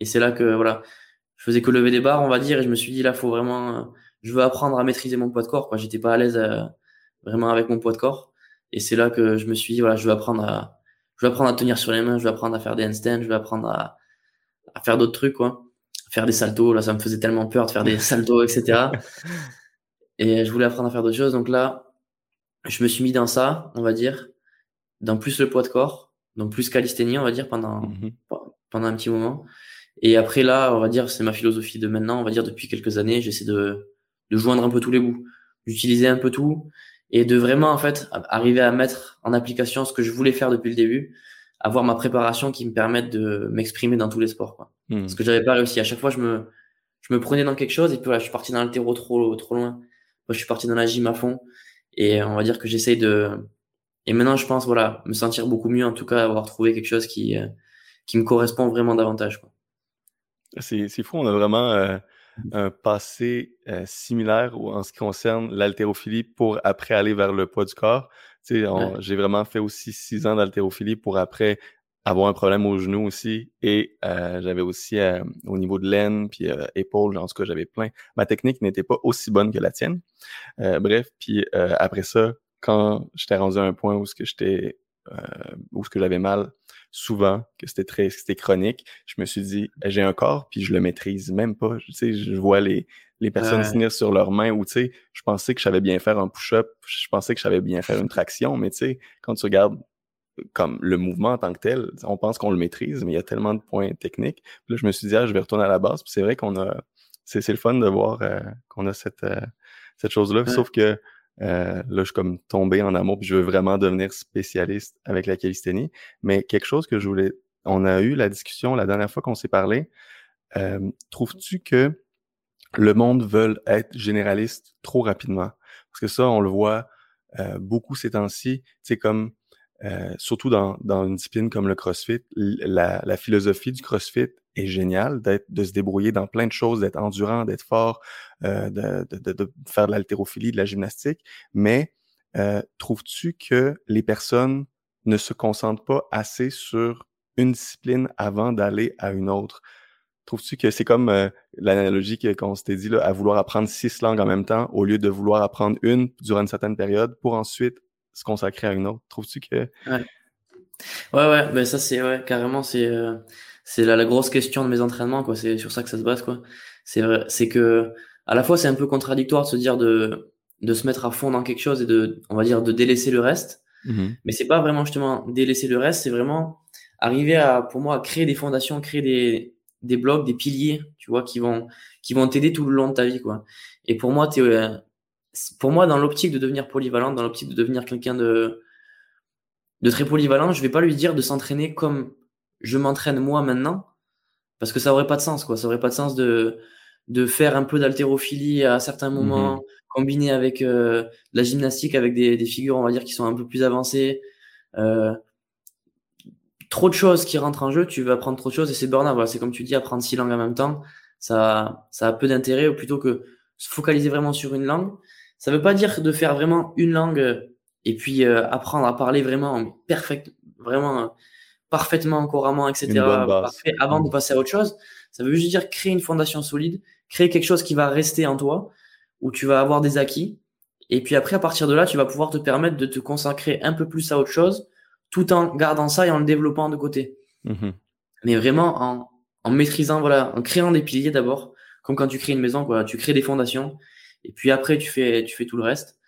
Et c'est là que voilà, je faisais que lever des barres, on va dire, et je me suis dit là, faut vraiment, je veux apprendre à maîtriser mon poids de corps. Quoi, j'étais pas à l'aise euh, vraiment avec mon poids de corps. Et c'est là que je me suis dit voilà, je veux apprendre à, je veux apprendre à tenir sur les mains, je veux apprendre à faire des handstands, je veux apprendre à, à faire d'autres trucs quoi, faire des saltos. Là, ça me faisait tellement peur de faire des saltos, etc. et je voulais apprendre à faire d'autres choses. Donc là, je me suis mis dans ça, on va dire, dans plus le poids de corps, donc plus calisthénie, on va dire, pendant, mhm. pendant un petit moment. Et après, là, on va dire, c'est ma philosophie de maintenant, on va dire, depuis quelques années, j'essaie de, de joindre un peu tous les bouts, d'utiliser un peu tout et de vraiment, en fait, arriver à mettre en application ce que je voulais faire depuis le début, avoir ma préparation qui me permette de m'exprimer dans tous les sports, quoi. Mhm. Parce que j'avais pas réussi. À chaque fois, je me, je me prenais dans quelque chose et puis voilà, je suis parti dans le terreau trop, trop loin. Moi, je suis parti dans la gym à fond. Et on va dire que j'essaye de. Et maintenant, je pense, voilà, me sentir beaucoup mieux, en tout cas, avoir trouvé quelque chose qui, euh, qui me correspond vraiment davantage. C'est, c'est fou, on a vraiment euh, un passé euh, similaire en ce qui concerne l'haltérophilie pour après aller vers le poids du corps? Tu sais, J'ai vraiment fait aussi six ans d'haltérophilie pour après avoir un problème au genou aussi et j'avais aussi au niveau de l'aine puis épaule en tout cas j'avais plein. Ma technique n'était pas aussi bonne que la tienne. Bref puis après ça quand j'étais rendu à un point où ce que j'étais où ce que j'avais mal souvent que c'était très c'était chronique je me suis dit j'ai un corps puis je le maîtrise même pas tu sais je vois les les personnes tenir sur leurs mains ou tu sais je pensais que je savais bien faire un push-up je pensais que je savais bien faire une traction mais tu sais quand tu regardes comme le mouvement en tant que tel, on pense qu'on le maîtrise, mais il y a tellement de points techniques. Puis là, je me suis dit, ah, je vais retourner à la base. Puis c'est vrai qu'on a, c'est, le fun de voir euh, qu'on a cette, euh, cette chose-là. Sauf que euh, là, je suis comme tombé en amour, puis je veux vraiment devenir spécialiste avec la calisthénie. Mais quelque chose que je voulais, on a eu la discussion la dernière fois qu'on s'est parlé. trouves-tu que le monde veut être généraliste trop rapidement? Parce que ça, on le voit beaucoup ces temps-ci. C'est comme euh, surtout dans, dans, une discipline comme le CrossFit, la philosophie du CrossFit est géniale, d'être, de se débrouiller dans plein de choses, d'être endurant, d'être fort, euh, de, de, de, faire de l'haltérophilie, de la gymnastique. Mais euh, trouves-tu que les personnes ne se concentrent pas assez sur une discipline avant d'aller à une autre? Trouves-tu que c'est comme euh, l'analogie qu'on s'était dit là, à vouloir apprendre six langues en même temps au lieu de vouloir apprendre une durant une certaine période pour ensuite se consacrer à une autre? Trouves-tu que. Ouais, ouais, ouais ben ça c'est ouais, carrément, c'est euh, c'est la, la, grosse question de mes entraînements, quoi. C'est sur ça que ça se base, quoi. C'est c'est que à la fois c'est un peu contradictoire de se dire de, de se mettre à fond dans quelque chose et de, on va dire, de délaisser le reste. Mmh Mais c'est pas vraiment justement délaisser le reste, c'est vraiment arriver à, pour moi, à créer des fondations, créer des, des blocs, des piliers, tu vois, qui vont, qui vont t'aider tout le long de ta vie, quoi. Et pour moi, es, pour moi, dans l'optique de devenir polyvalent, dans l'optique de devenir quelqu'un de, de très polyvalent, je vais pas lui dire de s'entraîner comme je m'entraîne moi maintenant, parce que ça aurait pas de sens, quoi. Ça aurait pas de sens de, de faire un peu d'haltérophilie à certains mmh moments, combiner avec euh, la gymnastique, avec des, des, figures, on va dire, qui sont un peu plus avancées. Euh, trop de choses qui rentrent en jeu, tu vas apprendre trop de choses et c'est burn Voilà, c'est comme tu dis, apprendre six langues en même temps, ça, ça a peu d'intérêt ou plutôt que se focaliser vraiment sur une langue. Ça veut pas dire de faire vraiment une langue euh, et puis euh, apprendre à parler vraiment perfect, vraiment parfaitement, couramment, etc. avant de passer à autre chose. Ça veut juste dire créer une fondation solide, créer quelque chose qui va rester en toi, où tu vas avoir des acquis. Et puis après, à partir de là, tu vas pouvoir te permettre de te consacrer un peu plus à autre chose tout en gardant ça et en le développant de côté. Mhm. Mais vraiment en, en, maîtrisant, voilà, en créant des piliers d'abord, comme quand tu crées une maison, quoi, tu crées des fondations, et puis après tu fais, tu fais tout le reste.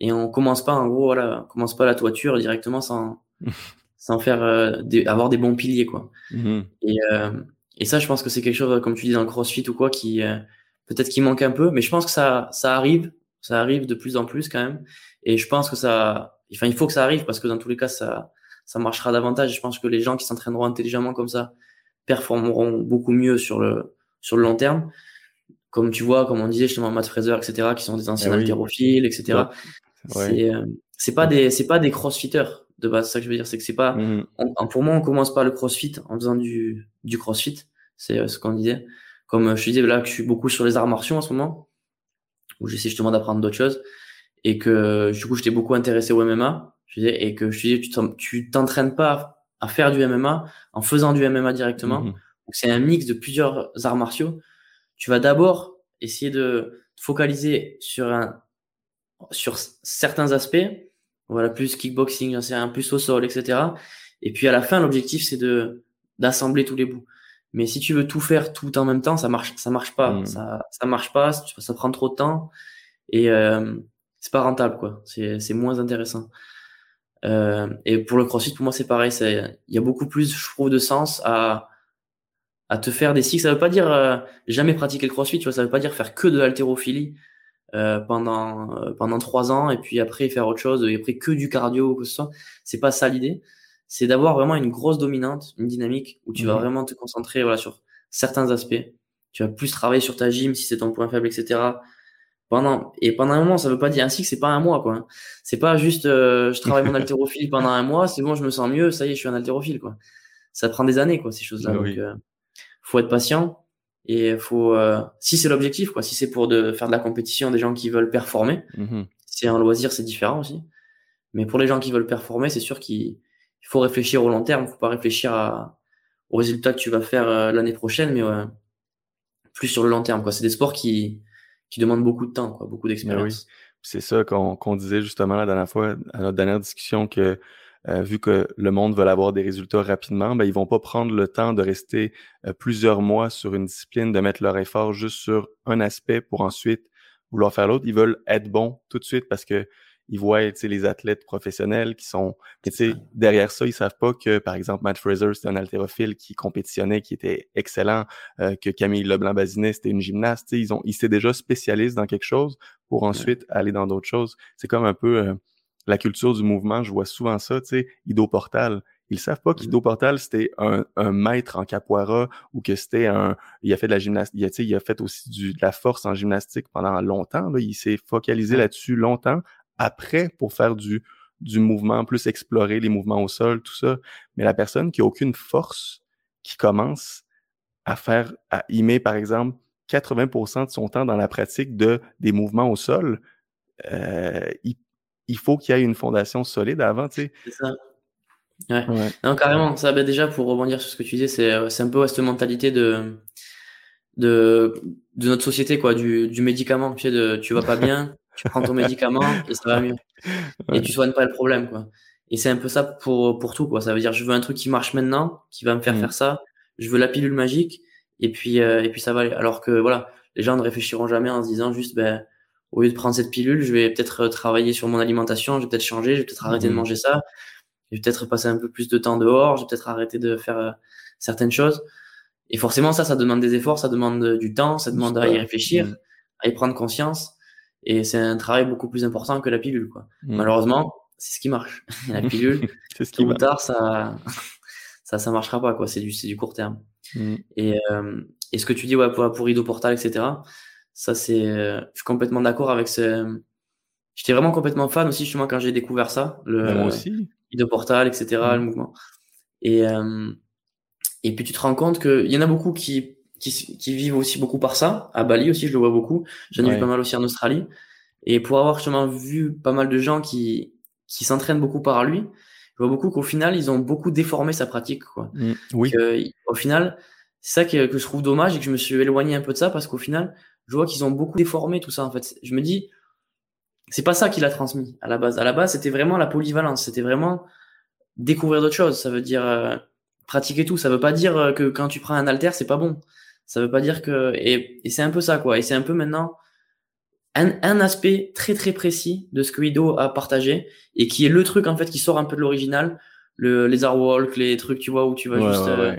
Et on commence pas, en gros, voilà, on commence pas la toiture directement sans, sans faire euh, avoir des bons piliers, quoi. Mhm. Et, euh, et ça, je pense que c'est quelque chose, comme tu dis dans le CrossFit ou quoi, qui euh, peut-être qui manque un peu, mais je pense que ça, ça arrive, ça arrive de plus en plus quand même. Et je pense que ça, enfin, il faut que ça arrive parce que dans tous les cas, ça, ça marchera davantage. Je pense que les gens qui s'entraîneront intelligemment comme ça performeront beaucoup mieux sur le, sur le long terme. Comme tu vois, comme on disait justement Matt Fraser, etc., qui sont des anciens eh haltérophiles, etc. C'est, euh, c'est pas des, c'est pas des crossfitters de base. C'est ça que je veux dire, c'est que c'est pas, mmh. pour moi, on commence pas le crossfit en faisant du, du crossfit. C'est euh, ce qu'on disait. Comme je disais là que je suis beaucoup sur les arts martiaux en ce moment, où j'essaie justement d'apprendre d'autres choses et que du coup j'étais beaucoup intéressé au MMA et que je te dis, tu t'entraînes pas à faire du MMA en faisant du MMA directement. Mhm. c'est un mix de plusieurs arts martiaux. Tu vas d'abord essayer de te focaliser sur un, sur certains aspects. Voilà, plus kickboxing, c'est un plus au sol, etc. Et puis à la fin, l'objectif, c'est de, d'assembler tous les bouts. Mais si tu veux tout faire tout en même temps, ça marche, ça marche pas. Mhm. Ça, ça marche pas. Ça prend trop de temps et euh, c'est pas rentable, quoi. C'est, c'est moins intéressant. Euh, et pour le crossfit, pour moi, c'est pareil. Il y a beaucoup plus, je trouve, de sens à, à te faire des cycles. Ça veut pas dire euh, jamais pratiquer le crossfit, tu vois. Ça veut pas dire faire que de l'haltérophilie euh, pendant euh, pendant trois ans et puis après faire autre chose et après que du cardio que ce soit. C'est pas ça l'idée. C'est d'avoir vraiment une grosse dominante, une dynamique où tu vas mhm. vraiment te concentrer voilà sur certains aspects. Tu vas plus travailler sur ta gym si c'est ton point faible, etc pendant et pendant un moment ça veut pas dire ainsi que c'est pas un mois quoi c'est pas juste euh, je travaille mon haltérophilie pendant un mois c'est bon je me sens mieux ça y est je suis un haltérophile quoi ça prend des années quoi ces choses là ah donc euh, faut être patient et faut euh, si c'est l'objectif quoi. Si c'est pour de faire de la compétition des gens qui veulent performer mm-hmm. c'est un loisir c'est différent aussi. Mais pour les gens qui veulent performer c'est sûr qu'il faut réfléchir au long terme. Faut pas réfléchir à, aux résultats que tu vas faire l'année prochaine mais plus sur le long terme quoi. C'est des sports qui qui demande beaucoup de temps, quoi, beaucoup d'expérience. C'est ça qu'on disait justement la dernière fois, à notre dernière discussion, que euh, vu que le monde veut avoir des résultats rapidement, ben, ils vont pas prendre le temps de rester euh, plusieurs mois sur une discipline, de mettre leur effort juste sur un aspect pour ensuite vouloir faire l'autre. Ils veulent être bons tout de suite parce que ils voient les athlètes professionnels qui sont. Derrière ça, ils savent pas que, par exemple, Matt Fraser, c'était un haltérophile qui compétitionnait, qui était excellent, euh, que Camille Leblanc-Bazinet, c'était une gymnaste. Ils ont, ils étaient déjà spécialistes dans quelque chose pour ensuite aller dans d'autres choses. C'est comme un peu euh, la culture du mouvement. Je vois souvent ça, tu sais, Ido Portal. Ils savent pas qu'Ido Portal, c'était un, un, maître en capoeira ou que c'était un... Il a fait de la gymnastique, il a, il a fait aussi du, de la force en gymnastique pendant longtemps. Là. Il s'est focalisé là-dessus longtemps après pour faire du, du mouvement, plus explorer les mouvements au sol, tout ça. Mais la personne qui a aucune force, qui commence à faire, à met, par exemple, 80% de son temps dans la pratique de des mouvements au sol, euh, il, faut qu'il y ait une fondation solide avant, tu sais. C'est ça. Ouais. Non, carrément. Ça, ben déjà, pour rebondir sur ce que tu disais, c'est, euh, c'est un peu cette mentalité de, de, de notre société, quoi, du, du médicament. Tu sais, de, tu vas pas bien, tu prends ton médicament et ça va mieux. Et tu soignes pas le problème, quoi. Et c'est un peu ça pour, pour tout, quoi. Ça veut dire, je veux un truc qui marche maintenant, qui va me faire mm. faire ça. Je veux la pilule magique. Et puis, euh, et puis ça va aller. Alors que, voilà, les gens ne réfléchiront jamais en se disant juste, ben, au lieu de prendre cette pilule, je vais peut-être travailler sur mon alimentation, je vais peut-être changer, je vais peut-être arrêter de mm. manger ça, je vais peut-être passer un peu plus de temps dehors, je vais peut-être arrêter de faire euh, certaines choses. Et forcément, ça, ça demande des efforts, ça demande du temps, ça demande à y réfléchir, mm. à y prendre conscience. Et c'est un travail beaucoup plus important que la pilule, quoi. Mm. Malheureusement, c'est ce qui marche. la pilule, ce qui tôt ou tard, ça, ça, ça marchera pas, quoi. C'est du, c'est du court terme. Et, euh, et ce que tu dis, ouais, pour, pour Rideau Portal, etc. Ça, c'est, euh, je suis complètement d'accord avec ce, j'étais vraiment complètement fan aussi, justement, quand j'ai découvert ça. Le, Moi aussi. Portal, etc., le mouvement. Et, euh, et puis tu te rends compte qu'il y en a beaucoup qui, qui, qui, vivent aussi beaucoup par ça. À Bali aussi, je le vois beaucoup. J'en ai vu pas mal aussi en Australie. Et pour avoir justement vu pas mal de gens qui, qui s'entraînent beaucoup par lui, je vois beaucoup qu'au final, ils ont beaucoup déformé sa pratique. Quoi. Mmh, oui. au final, c'est ça que, que, je trouve dommage et que je me suis éloigné un peu de ça parce qu'au final, je vois qu'ils ont beaucoup déformé tout ça. En fait, je me dis, c'est pas ça qu'il a transmis à la base. À la base, c'était vraiment la polyvalence. C'était vraiment découvrir d'autres choses. Ça veut dire euh, pratiquer tout. Ça veut pas dire euh, que quand tu prends un alter, c'est pas bon. Ça veut pas dire que et, et c'est un peu ça quoi. Et c'est un peu maintenant un, un, aspect très très précis de ce que Ido a partagé et qui est le truc en fait qui sort un peu de l'original, le les walk, les trucs tu vois où tu vas juste euh,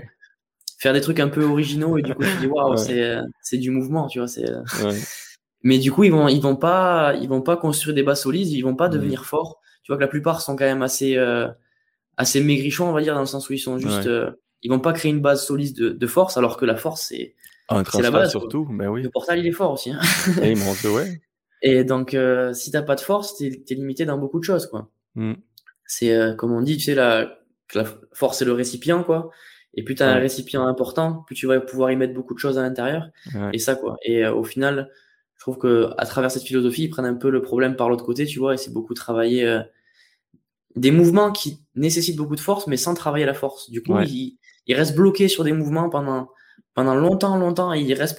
faire des trucs un peu originaux et du coup tu dis waouh c'est euh, c'est du mouvement tu vois c'est mais du coup ils vont ils vont pas ils vont pas construire des bases solides ils vont pas mmh. devenir forts tu vois que la plupart sont quand même assez assez maigrichons, on va dire, dans le sens où ils sont juste, euh, ils vont pas créer une base solide de, de force, alors que la force c'est ah, c'est la base surtout, mais oui. Le portal il est fort aussi. Hein. Et, eh, ouais. Et donc euh, si t'as pas de force, t'es es limité dans beaucoup de choses quoi. Mm. C'est euh, comme on dit, tu sais la, la force c'est le récipient quoi. Et plus t'as as un récipient important, plus tu vas pouvoir y mettre beaucoup de choses à l'intérieur. Et ça quoi. Et au final, je trouve que à travers cette philosophie, ils prennent un peu le problème par l'autre côté, tu vois, et c'est beaucoup travailler des mouvements qui nécessitent beaucoup de force, mais sans travailler la force. Du coup, il, il, reste bloqué sur des mouvements pendant, pendant longtemps, longtemps, et il reste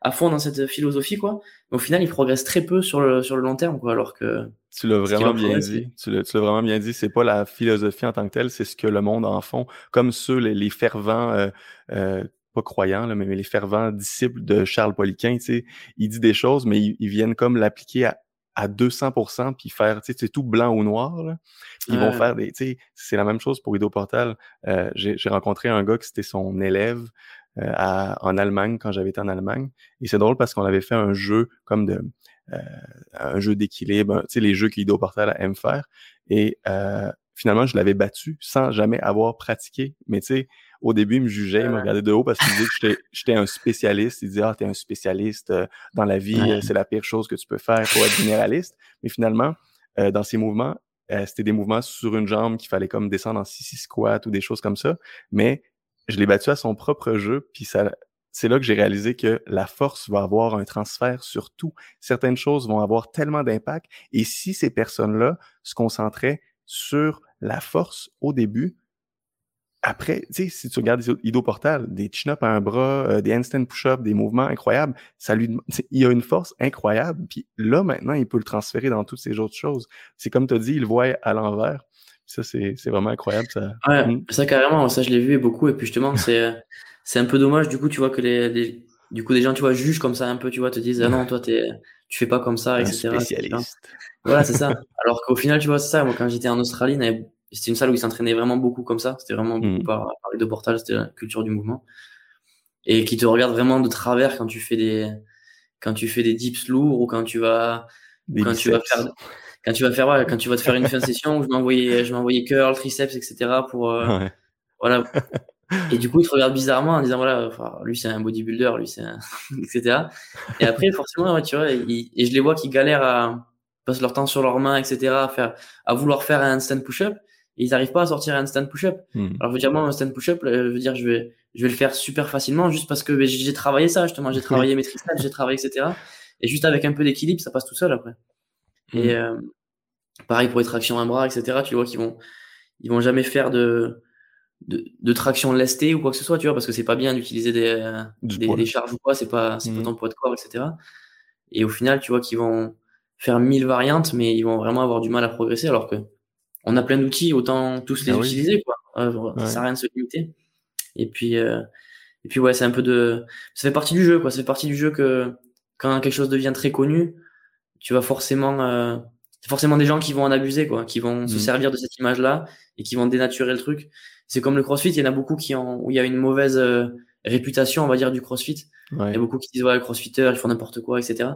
à fond dans cette philosophie, quoi. Au final, il progresse très peu sur le, sur le long terme, quoi, alors que. Tu l'as vraiment bien dit. Tu l'as vraiment bien dit. C'est pas la philosophie en tant que telle, c'est ce que le monde en fond, comme ceux, les, les fervents, euh, euh, pas croyants, là, mais les fervents disciples de Charles Poliquin, tu sais, il dit des choses, mais ils, ils viennent comme l'appliquer à, à 200% puis faire, tu sais, c'est tout blanc ou noir. Là. Ils vont faire des, tu sais, c'est la même chose pour Ido Portal. Euh, j'ai rencontré un gars qui c'était son élève à, en Allemagne quand j'avais été en Allemagne. Et c'est drôle parce qu'on avait fait un jeu comme de, euh, un jeu d'équilibre, tu sais, les jeux qu'Ido Portal aime faire. Et euh, finalement, je l'avais battu sans jamais avoir pratiqué. Mais tu sais, au début, il me jugeait, il me regardait de haut parce qu'il disait que j'étais un spécialiste. Il disait, ah, t'es un spécialiste euh, dans la vie, euh, c'est la pire chose que tu peux faire pour être généraliste. Mais finalement, euh, dans ces mouvements, c'était des mouvements sur une jambe qu'il fallait comme descendre en 6 squat ou des choses comme ça. Mais je l'ai battu à son propre jeu, puis ça, c'est là que j'ai réalisé que la force va avoir un transfert sur tout. Certaines choses vont avoir tellement d'impact. Et si ces personnes-là se concentraient sur la force au début, après, tu sais, si tu regardes Ido Portal, des chin-ups à un bras, euh, des handstand push-ups, des mouvements incroyables, ça lui, il a une force incroyable. Puis là, maintenant, il peut le transférer dans toutes ces autres choses. C'est comme tu as dit, il voit à l'envers. Ça, c'est vraiment incroyable. Ça, ouais, mm. ça carrément, ça je l'ai vu et beaucoup. Et puis justement, c'est c'est un peu dommage, du coup, tu vois, que les, du coup, des gens, tu vois, jugent comme ça un peu, tu vois, te disent, ah non, toi, t'es, tu fais pas comme ça, etc. spécialiste. Voilà, c'est ça. Alors qu'au final, tu vois, c'est ça. Moi, quand j'étais en Australie, c'était une salle où ils s'entraînaient vraiment beaucoup comme ça. C'était vraiment beaucoup mm. par, par les deux portails, c'était la culture du mouvement. Et qui te regarde vraiment de travers quand tu fais des, quand tu fais des dips lourds ou quand tu vas, quand tu vas faire, quand tu vas faire, quand tu vas te faire une fin de session où je m'envoyais, je m'envoyais curl, triceps, etc. pour, euh, voilà. Et du coup, ils te regardent bizarrement en disant voilà, enfin, lui c'est un bodybuilder, lui c'est un, etc. Et après, forcément, ouais, tu vois, et, et je les vois qui galèrent à passer leur temps sur leurs mains, etc. à faire, à vouloir faire un stand push-up ils n'arrivent pas à sortir un stand push-up. Hmm. Alors, je veux dire, moi, un stand push-up, euh, je veux dire, je vais, je vais le faire super facilement juste parce que j'ai travaillé ça, justement. J'ai travaillé mes triceps, j'ai travaillé, etc. Et juste avec un peu d'équilibre, ça passe tout seul après. Et hmm. euh, pareil pour les tractions à bras, etc. Tu vois qu'ils vont, ils vont jamais faire de, de, traction lestée ou quoi que ce soit, tu vois, parce que c'est pas bien d'utiliser des, des, charges ou quoi, c'est pas, c'est pas mmh. ton poids de corps, etc. Et au final, tu vois qu'ils vont faire mille variantes, mais ils vont vraiment avoir du mal à progresser, alors que on a plein d'outils, autant tous les ah utiliser, quoi. Euh, ça sert à rien de se limiter. Et puis, euh, et puis ouais, c'est un peu de, ça fait partie du jeu, quoi. Ça fait partie du jeu que quand quelque chose devient très connu, tu vas forcément, euh, forcément des gens qui vont en abuser, quoi, qui vont se mmh. servir de cette image-là et qui vont dénaturer le truc. C'est comme le CrossFit, il y en a beaucoup qui ont, où il y a une mauvaise euh, réputation, on va dire, du CrossFit. Il y a beaucoup qui disent ouais, le CrossFitter, ils font n'importe quoi, etc.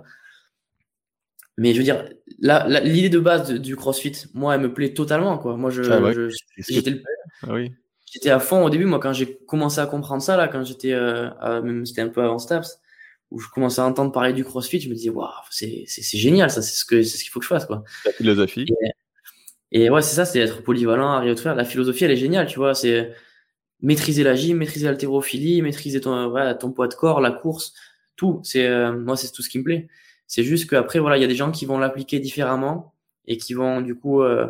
Mais je veux dire, l'idée de base du CrossFit, moi, elle me plaît totalement, quoi. Moi, je, ah j'étais ah oui. j'étais à fond au début, moi, quand j'ai commencé à comprendre ça, là, quand j'étais, euh, même c'était un peu avant Staps, où je commençais à entendre parler du CrossFit, je me disais, waouh, c'est, c'est, génial, ça, c'est ce que, c'est ce qu'il faut que je fasse, quoi. La philosophie. Et, ouais, c'est ça, c'est être polyvalent, arriver à faire. La philosophie, elle est géniale, tu vois, c'est maîtriser la gym, maîtriser l'haltérophilie, maîtriser ton, voilà, ton poids de corps, la course, tout. C'est, euh, moi, c'est tout ce qui me plaît. C'est juste qu'après, voilà, il y a des gens qui vont l'appliquer différemment et qui vont, du coup, euh,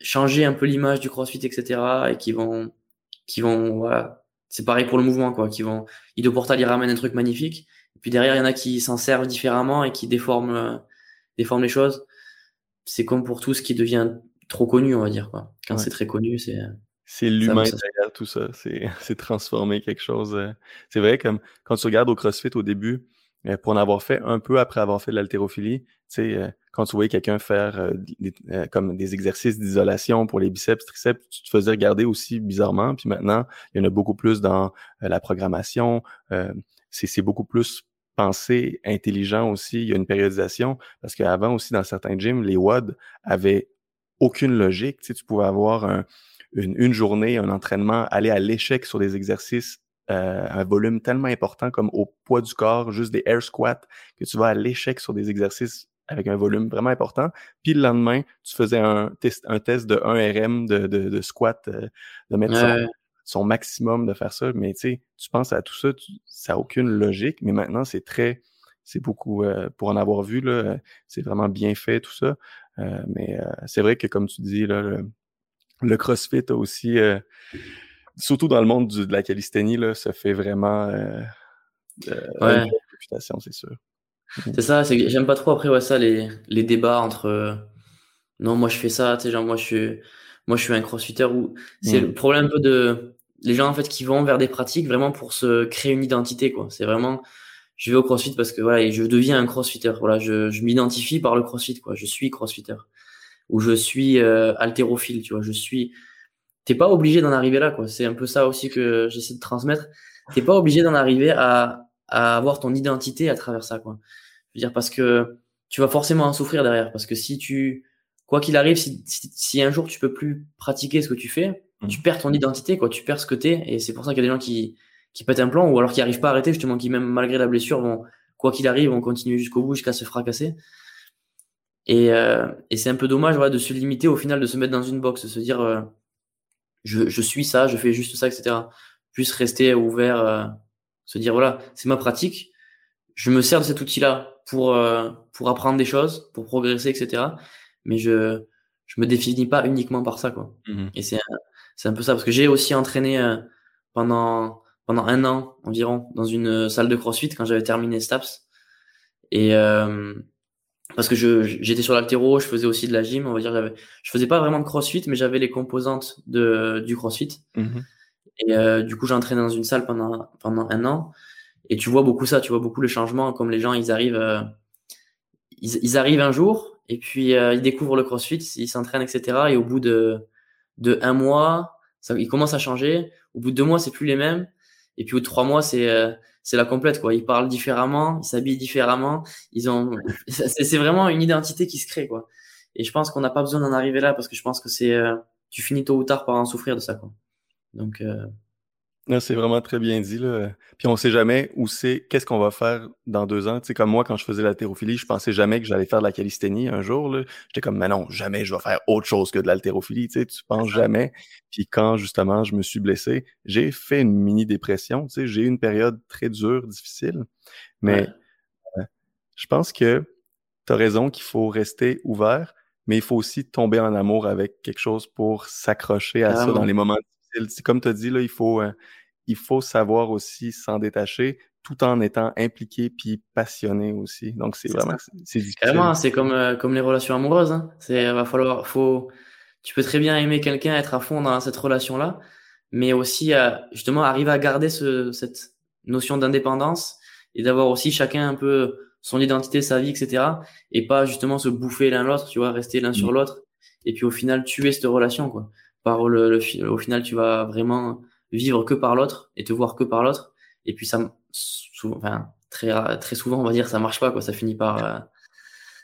changer un peu l'image du CrossFit, etc. et qui vont, qui vont, voilà, c'est pareil pour le mouvement, quoi, qui vont, Ido Portal, il ramène un truc magnifique puis derrière, il y en a qui s'en servent différemment et qui déforment, euh, déforment les choses. C'est comme pour tout ce qui devient trop connu, on va dire. Quoi. Quand c'est très connu, c'est. Euh, c'est l'humain derrière tout ça. C'est transformer quelque chose. Euh. C'est vrai, comme quand tu regardes au CrossFit au début, pour en avoir fait un peu après avoir fait de l'haltérophilie, tu sais, quand tu voyais quelqu'un faire comme des exercices d'isolation pour les biceps, triceps, tu te faisais regarder aussi bizarrement. Puis maintenant, il y en a beaucoup plus dans la programmation. C'est beaucoup plus pensée intelligent aussi. Il y a une périodisation parce qu'avant aussi, dans certains gyms, les WOD avaient aucune logique. Tu, tu pouvais avoir une, journée, un entraînement, aller à l'échec sur des exercices euh, un volume tellement important comme au poids du corps, juste des air squats, que tu vas à l'échec sur des exercices avec un volume vraiment important. Puis le lendemain, tu faisais un test, un test de 1 RM de, de, de squat, euh, de mettre son maximum de faire ça. Mais tu sais, tu penses à tout ça, ça n'a aucune logique. Mais maintenant, c'est très, c'est beaucoup, euh, pour en avoir vu, là, c'est vraiment bien fait, tout ça. Euh, mais euh, c'est vrai que, comme tu dis, là, le, CrossFit a aussi, surtout dans le monde de la calisthénie, là, ça fait vraiment ouais. une réputation, c'est sûr. C'est ça, c'est j'aime pas trop après ouais, ça, les, les débats entre non, moi je fais ça, tu sais, genre moi je suis moi, je suis un crossfitter où c'est le problème un peu de les gens en fait qui vont vers des pratiques vraiment pour se créer une identité quoi. C'est vraiment je vais au crossfit parce que voilà, je deviens un crossfitter. Voilà, je, je m'identifie par le crossfit quoi. Je suis crossfitter ou je suis euh, haltérophile, tu vois. Je suis t'es pas obligé d'en arriver là quoi. C'est un peu ça aussi que j'essaie de transmettre. T'es pas obligé d'en arriver à, à avoir ton identité à travers ça quoi. Je veux dire parce que tu vas forcément en souffrir derrière parce que si tu quoi qu'il arrive, si, si, un jour tu peux plus pratiquer ce que tu fais. Tu perds ton identité, quoi. Tu perds ce que t'es. Et c'est pour ça qu'il y a des gens qui, qui pètent un plan ou alors qui arrivent pas à arrêter, justement, qui même malgré la blessure vont, quoi qu'il arrive, vont continuer jusqu'au bout, jusqu'à se fracasser. Et, euh, et c'est un peu dommage, voilà, de se limiter au final, de se mettre dans une box, de se dire, euh, je, je suis ça, je fais juste ça, etc. Plus rester ouvert, euh, se dire, voilà, c'est ma pratique. Je me sers de cet outil-là pour, euh, pour apprendre des choses, pour progresser, etc mais je je me définis pas uniquement par ça quoi. Mmh et c'est c'est un peu ça parce que j'ai aussi entraîné euh, pendant pendant un an environ dans une euh, salle de CrossFit quand j'avais terminé Staps et euh, parce que je j'étais sur l'altéro, je faisais aussi de la gym, on va dire j'avais je faisais pas vraiment de CrossFit mais j'avais les composantes de du CrossFit. Mmh et euh, du coup, j'entraînais dans une salle pendant pendant un an et tu vois beaucoup ça, tu vois beaucoup le changement comme les gens ils arrivent euh, ils, ils arrivent un jour et puis, euh, il découvre le crossfit, il s'entraîne, etc. Et au bout de, de un mois, ça, il commence à changer. Au bout de deux mois, c'est plus les mêmes. Et puis, au bout de trois mois, c'est euh, c'est la complète, quoi. Ils parlent différemment, ils s'habillent différemment. Ils ont, c'est vraiment une identité qui se crée, quoi. Et je pense qu'on n'a pas besoin d'en arriver là parce que je pense que c'est, euh, tu finis tôt ou tard par en souffrir de ça, quoi. Donc, euh, c'est vraiment très bien dit. Là. Puis on sait jamais où c'est, qu'est-ce qu'on va faire dans deux ans. Tu sais, comme moi, quand je faisais l'haltérophilie, je pensais jamais que j'allais faire de la calisthénie un jour. J'étais comme, mais non, jamais je vais faire autre chose que de l'haltérophilie. Tu sais, tu penses jamais. Puis quand justement je me suis blessé, j'ai fait une mini dépression. Tu sais, j'ai eu une période très dure, difficile. Mais euh, je pense que tu as raison qu'il faut rester ouvert, mais il faut aussi tomber en amour avec quelque chose pour s'accrocher à ça dans les moments c'est comme tu as dit, là, il faut, euh, il faut savoir aussi s'en détacher tout en étant impliqué puis passionné aussi. Donc, c'est vraiment, c'est Carrément, c'est comme, euh, comme les relations amoureuses. Hein. C'est, va falloir, faut, tu peux très bien aimer quelqu'un, être à fond dans cette relation-là, mais aussi, justement, arriver à garder ce, cette notion d'indépendance et d'avoir aussi chacun un peu son identité, sa vie, etc. Et pas justement se bouffer l'un l'autre, tu vois, rester l'un sur mmh. l'autre. Et puis au final, tuer cette relation, quoi. Par le, le, au final, tu vas vraiment vivre que par l'autre et te voir que par l'autre. Et puis ça, souvent, enfin, très, très souvent, on va dire, ça marche pas, quoi. Ça finit par, euh,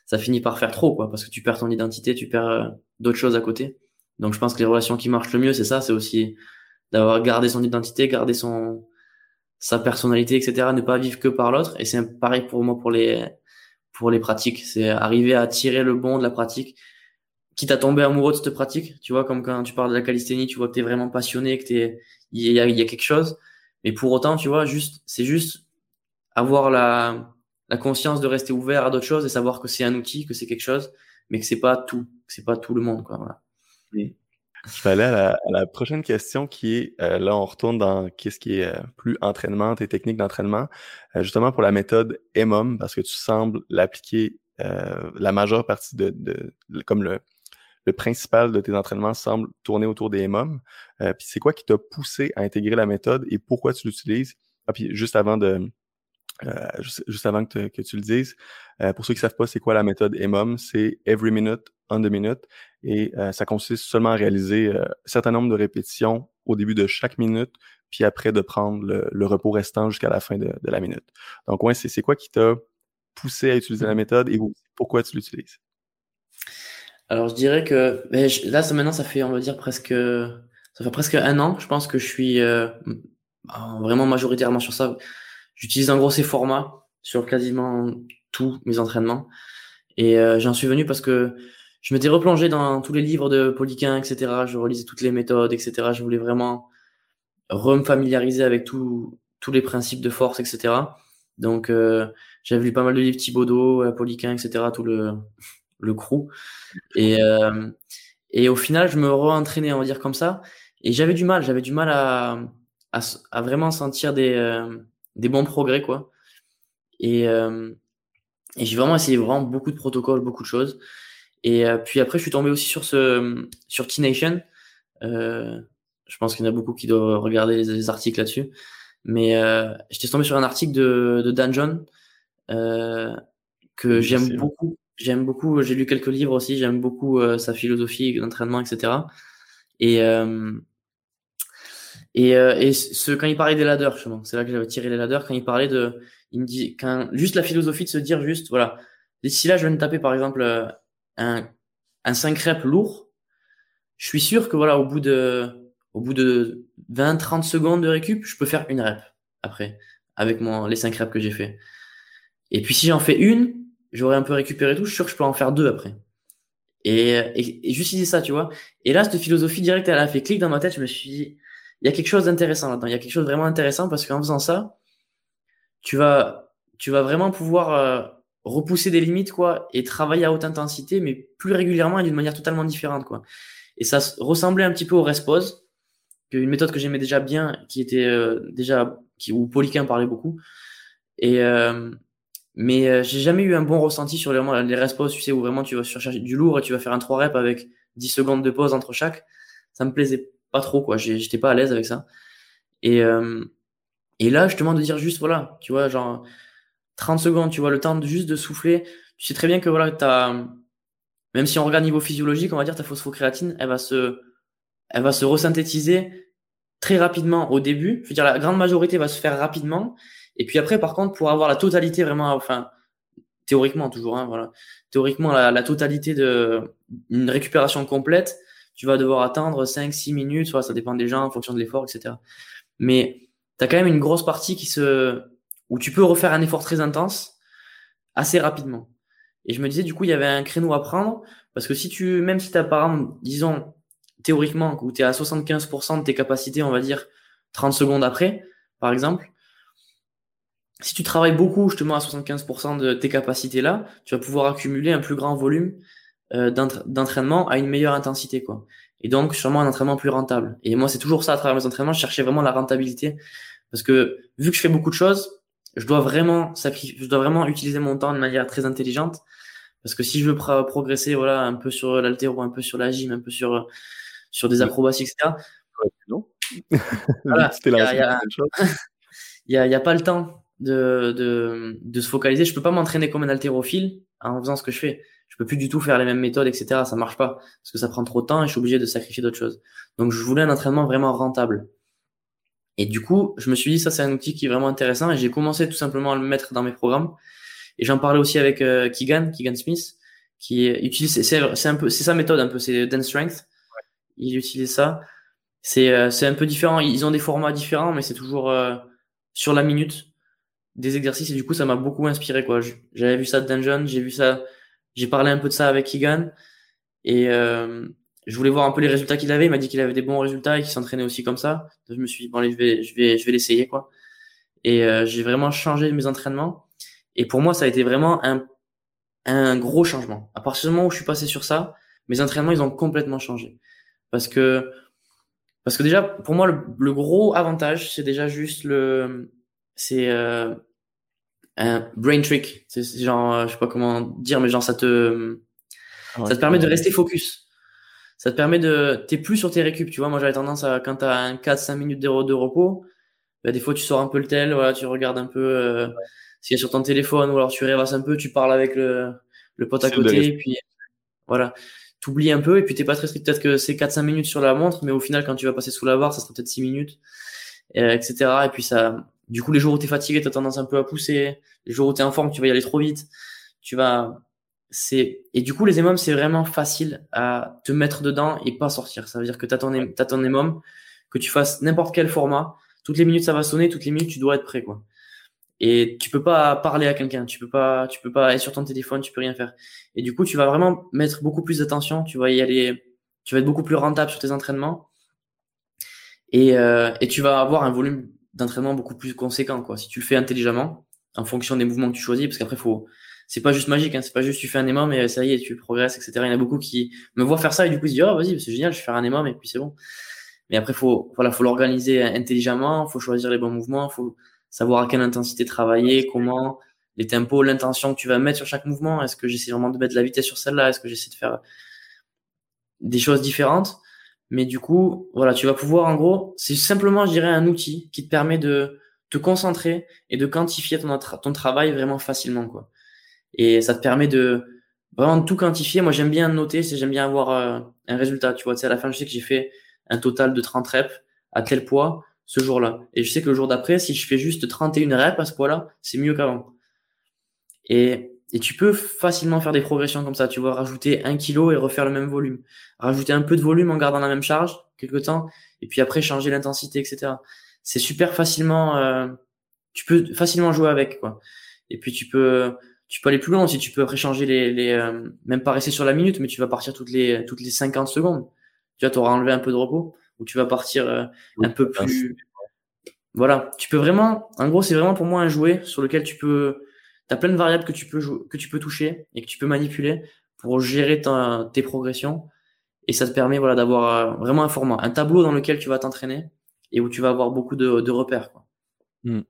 ça finit par faire trop, quoi, parce que tu perds ton identité, tu perds euh, d'autres choses à côté. Donc je pense que les relations qui marchent le mieux, c'est ça, c'est aussi d'avoir gardé son identité, garder son, sa personnalité, etc. Ne pas vivre que par l'autre. Et c'est pareil pour moi pour les pour les pratiques. C'est arriver à tirer le bon de la pratique, quitte à tomber amoureux de cette pratique. Tu vois, comme quand tu parles de la calisthénie, tu vois que t'es vraiment passionné, que t'es il y a, y a quelque chose. Mais pour autant, tu vois, juste c'est juste avoir la la conscience de rester ouvert à d'autres choses et savoir que c'est un outil, que c'est quelque chose, mais que c'est pas tout, que c'est pas tout le monde, quoi. Je vais aller à la, prochaine question qui est, euh, là on retourne dans qu'est-ce qui est euh, plus entraînement, tes techniques d'entraînement, euh, justement pour la méthode EMOM, parce que tu sembles l'appliquer la majeure partie de, de, comme le, le principal de tes entraînements semble tourner autour des EMOM. puis c'est quoi qui t'a poussé à intégrer la méthode et pourquoi tu l'utilises? Ah, puis juste avant de, euh, juste, avant que, tu le dises, euh, pour ceux qui ne savent pas c'est quoi la méthode EMOM, c'est Every Minute on the Minute et euh, ça consiste seulement à réaliser un certain nombre de répétitions au début de chaque minute, puis après de prendre le, repos restant jusqu'à la fin de, la minute. Donc ouais, c'est quoi qui t'a poussé à utiliser la méthode et pourquoi tu l'utilises? Alors je dirais que ben, là ça, maintenant ça fait on va dire presque ça fait presque un an je pense que je suis vraiment majoritairement sur ça J'utilise en gros ces formats sur quasiment tous mes entraînements. Et euh, j'en suis venu parce que je m'étais replongé dans tous les livres de Poliquin, etc. Je relisais toutes les méthodes, etc. Je voulais vraiment re-familiariser avec tous les principes de force, etc. Donc, euh, j'avais lu pas mal de livres Thibaudot, euh, Poliquin, etc. Tout le, le crew. Et, euh, et au final, je me re-entraînais, on va dire comme ça. Et j'avais du mal, j'avais du mal à, à, à, vraiment sentir des, euh, des bons progrès, quoi. Et, euh, et j'ai vraiment essayé vraiment beaucoup de protocoles, beaucoup de choses. Et puis après, je suis tombé aussi sur ce sur T-Nation. Je pense qu'il y en a beaucoup qui doivent regarder les, articles là-dessus. Mais j'étais tombé sur un article de, de Dan John que j'aime beaucoup. J'aime beaucoup. J'ai lu quelques livres aussi. J'aime beaucoup sa philosophie d'entraînement, etc. Et et, euh, et ce, quand il parlait des ladders, justement, c'est là que j'avais tiré les ladders, quand il parlait de, il me dit, quand, juste la philosophie de se dire juste, voilà, si là je viens de taper par exemple euh, un, un 5 reps lourd, je suis sûr que voilà, au bout de, au bout de 20, 30 secondes de récup, je peux faire une rep après, avec mon, les 5 reps que j'ai fait. Et puis si j'en fais une, j'aurais un peu récupéré tout, je suis sûr que je peux en faire deux après. Et, et, et dit ça, tu vois. Et là, cette philosophie directe, elle a fait clic dans ma tête, je me suis dit, il y a quelque chose d'intéressant là-dedans. Il y a quelque chose de vraiment intéressant parce qu'en faisant ça, tu vas, tu vas vraiment pouvoir euh, repousser des limites quoi et travailler à haute intensité, mais plus régulièrement et d'une manière totalement différente quoi. Et ça ressemblait un petit peu au Respose, une méthode que j'aimais déjà bien, qui était euh, déjà qui, où Poliquin parlait beaucoup. Et euh, mais euh, j'ai jamais eu un bon ressenti sur les, les Respose, tu sais, où vraiment tu vas chercher du lourd et tu vas faire un 3 reps avec 10 secondes de pause entre chaque. Ça me plaisait pas trop quoi. J'étais pas à l'aise avec ça. Et euh, et là demande de dire juste voilà tu vois genre 30 secondes tu vois le temps de juste de souffler. Tu sais très bien que voilà as, même si on regarde niveau physiologique on va dire ta phosphocréatine elle va se elle va se resynthétiser très rapidement au début. Je veux dire la grande majorité va se faire rapidement et puis après par contre pour avoir la totalité vraiment enfin théoriquement toujours hein, voilà théoriquement la, la totalité de une récupération complète tu vas devoir attendre 5-6 minutes, soit ça dépend des gens en fonction de l'effort, etc. Mais tu as quand même une grosse partie qui se, où tu peux refaire un effort très intense assez rapidement. Et je me disais, du coup, il y avait un créneau à prendre, parce que si tu, même si tu as par exemple, disons, théoriquement, où tu es à 75% de tes capacités, on va dire, 30 secondes après, par exemple, si tu travailles beaucoup justement à 75% de tes capacités là, tu vas pouvoir accumuler un plus grand volume euh, d'entraînement à une meilleure intensité quoi. et donc sûrement un entraînement plus rentable. Et moi, c'est toujours ça à travers mes entraînements, je cherchais vraiment la rentabilité parce que vu que je fais beaucoup de choses, je dois vraiment je dois vraiment utiliser mon temps de manière très intelligente parce que si je veux progresser, voilà, un peu sur l'altéro, un peu sur la gym, un peu sur sur des acrobaties, etc. non. voilà, il y a, y a pas le temps de, de, de se focaliser. Je peux pas m'entraîner comme un haltérophile en faisant ce que je fais. Je peux plus du tout faire les mêmes méthodes, etc. Ça marche pas parce que ça prend trop de temps et je suis obligé de sacrifier d'autres choses. Donc, je voulais un entraînement vraiment rentable. Et du coup, je me suis dit, ça, c'est un outil qui est vraiment intéressant et j'ai commencé tout simplement à le mettre dans mes programmes. Et j'en parlais aussi avec euh, Keegan, Keegan Smith, qui utilise, c'est un peu, c'est sa méthode un peu, c'est Dance Strength. Il utilise ça. C'est, euh, c'est un peu différent. Ils ont des formats différents, mais c'est toujours euh, sur la minute des exercices. Et du coup, ça m'a beaucoup inspiré, quoi. J'avais vu ça de Dungeon, j'ai vu ça, j'ai parlé un peu de ça avec Keegan. Et je voulais voir un peu les résultats qu'il avait. Il m'a dit qu'il avait des bons résultats et qu'il s'entraînait aussi comme ça. je me suis dit, bon, allez, je vais, je vais, je vais l'essayer, quoi. Et euh, j'ai vraiment changé mes entraînements. Et pour moi, ça a été vraiment un, un gros changement. À partir du moment où je suis passé sur ça, mes entraînements, ils ont complètement changé. Parce que, parce que déjà, pour moi, le, gros avantage, c'est déjà juste le, c'est euh, un brain trick. C'est genre, euh, je sais pas comment dire, mais genre ça te, ah ça te permet de rester focus ça te permet de, t'es plus sur tes récup, tu vois. Moi, j'avais tendance à, quand t'as un 4-5 minutes de, repos, bah, des fois, tu sors un peu le tel, voilà, tu regardes un peu, euh, ce qu'il y a sur ton téléphone, ou alors tu rêvasses un peu, tu parles avec le, le pote à côté, et puis, voilà. T'oublies un peu, et puis t'es pas très strict. Peut-être que c'est 4-5 minutes sur la montre, mais au final, quand tu vas passer sous la barre, ça sera peut-être 6 minutes, etc. Et puis ça, du coup, les jours où t'es fatigué, t'as tendance un peu à pousser. Les jours où t'es en forme, tu vas y aller trop vite. Tu vas, c'est et du coup les émoms c'est vraiment facile à te mettre dedans et pas sortir. Ça veut dire que tu as ton as ton émom, que tu fasses n'importe quel format, toutes les minutes ça va sonner, toutes les minutes tu dois être prêt quoi. Et tu peux pas parler à quelqu'un, tu peux pas tu peux pas être sur ton téléphone, tu peux rien faire. Et du coup, tu vas vraiment mettre beaucoup plus d'attention, tu vas y aller tu vas être beaucoup plus rentable sur tes entraînements. Et euh, et tu vas avoir un volume d'entraînement beaucoup plus conséquent quoi si tu le fais intelligemment en fonction des mouvements que tu choisis parce qu'après faut c'est pas juste magique, hein, c'est pas juste tu fais un émum et ça y est, tu progresses, etc. Il y en a beaucoup qui me voient faire ça et du coup ils se disent oh vas-y, c'est génial, je vais faire un émum et puis c'est bon. Mais après faut voilà, faut l'organiser intelligemment, faut choisir les bons mouvements, faut savoir à quelle intensité travailler, comment, les tempos, l'intention que tu vas mettre sur chaque mouvement. Est-ce que j'essaie vraiment de mettre de la vitesse sur celle-là? Est-ce que j'essaie de faire des choses différentes? Mais du coup, voilà, tu vas pouvoir en gros, c'est simplement, je dirais, un outil qui te permet de te concentrer et de quantifier ton, travail vraiment facilement, quoi. Et ça te permet de vraiment tout quantifier. Moi, j'aime bien noter, j'aime bien avoir euh, un résultat. Tu vois, tu sais, à la fin, je sais que j'ai fait un total de 30 reps à tel poids ce jour-là. Et je sais que le jour d'après, si je fais juste 31 reps à ce poids-là, c'est mieux qu'avant. Et, et tu peux facilement faire des progressions comme ça. Tu vois, rajouter un kilo et refaire le même volume. Rajouter un peu de volume en gardant la même charge quelque temps. Et puis après, changer l'intensité, etc. C'est super facilement, euh, tu peux facilement jouer avec, quoi. Et puis tu peux, tu peux aller plus loin si tu peux après changer les, les euh, même pas rester sur la minute, mais tu vas partir toutes les toutes les 50 secondes. Tu vois, auras enlevé un peu de repos ou tu vas partir euh, un peu plus. Voilà, tu peux vraiment, en gros, c'est vraiment pour moi un jouet sur lequel tu peux, t'as plein de variables que tu peux que tu peux toucher et que tu peux manipuler pour gérer tes progressions et ça te permet voilà d'avoir euh, vraiment un format, un tableau dans lequel tu vas t'entraîner et où tu vas avoir beaucoup de, de repères. Quoi. Hmm.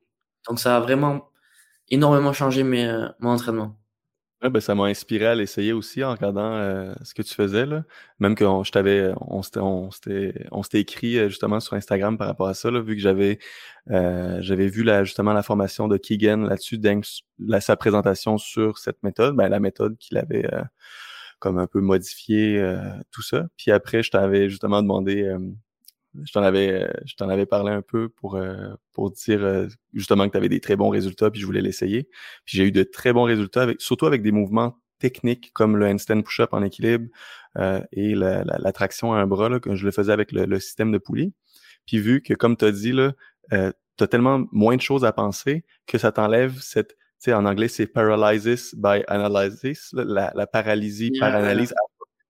Donc ça a vraiment énormément changé mes, euh, mon entraînement. Ouais, ben, ça m'a inspiré à l'essayer aussi en regardant euh, ce que tu faisais. Là. Même que je t'avais, on s'était écrit euh, justement sur Instagram par rapport à ça, là, vu que j'avais j'avais vu la, justement la formation de Keegan là-dessus, sa présentation sur cette méthode, ben, la méthode qu'il avait comme un peu modifié tout ça. Puis après, je t'avais justement demandé je t'en avais, euh, je t'en avais parlé un peu pour, euh, pour dire euh, justement que tu avais des très bons résultats, puis je voulais l'essayer. Puis j'ai eu de très bons résultats, avec, surtout avec des mouvements techniques comme le handstand push-up en équilibre et la, la, traction à un bras, là, que je le faisais avec le, système de poulie. Puis vu que, comme tu as dit, là, tu as tellement moins de choses à penser que ça t'enlève cette, tu sais, en anglais, c'est paralysis by analysis, la, la paralysie par analyse.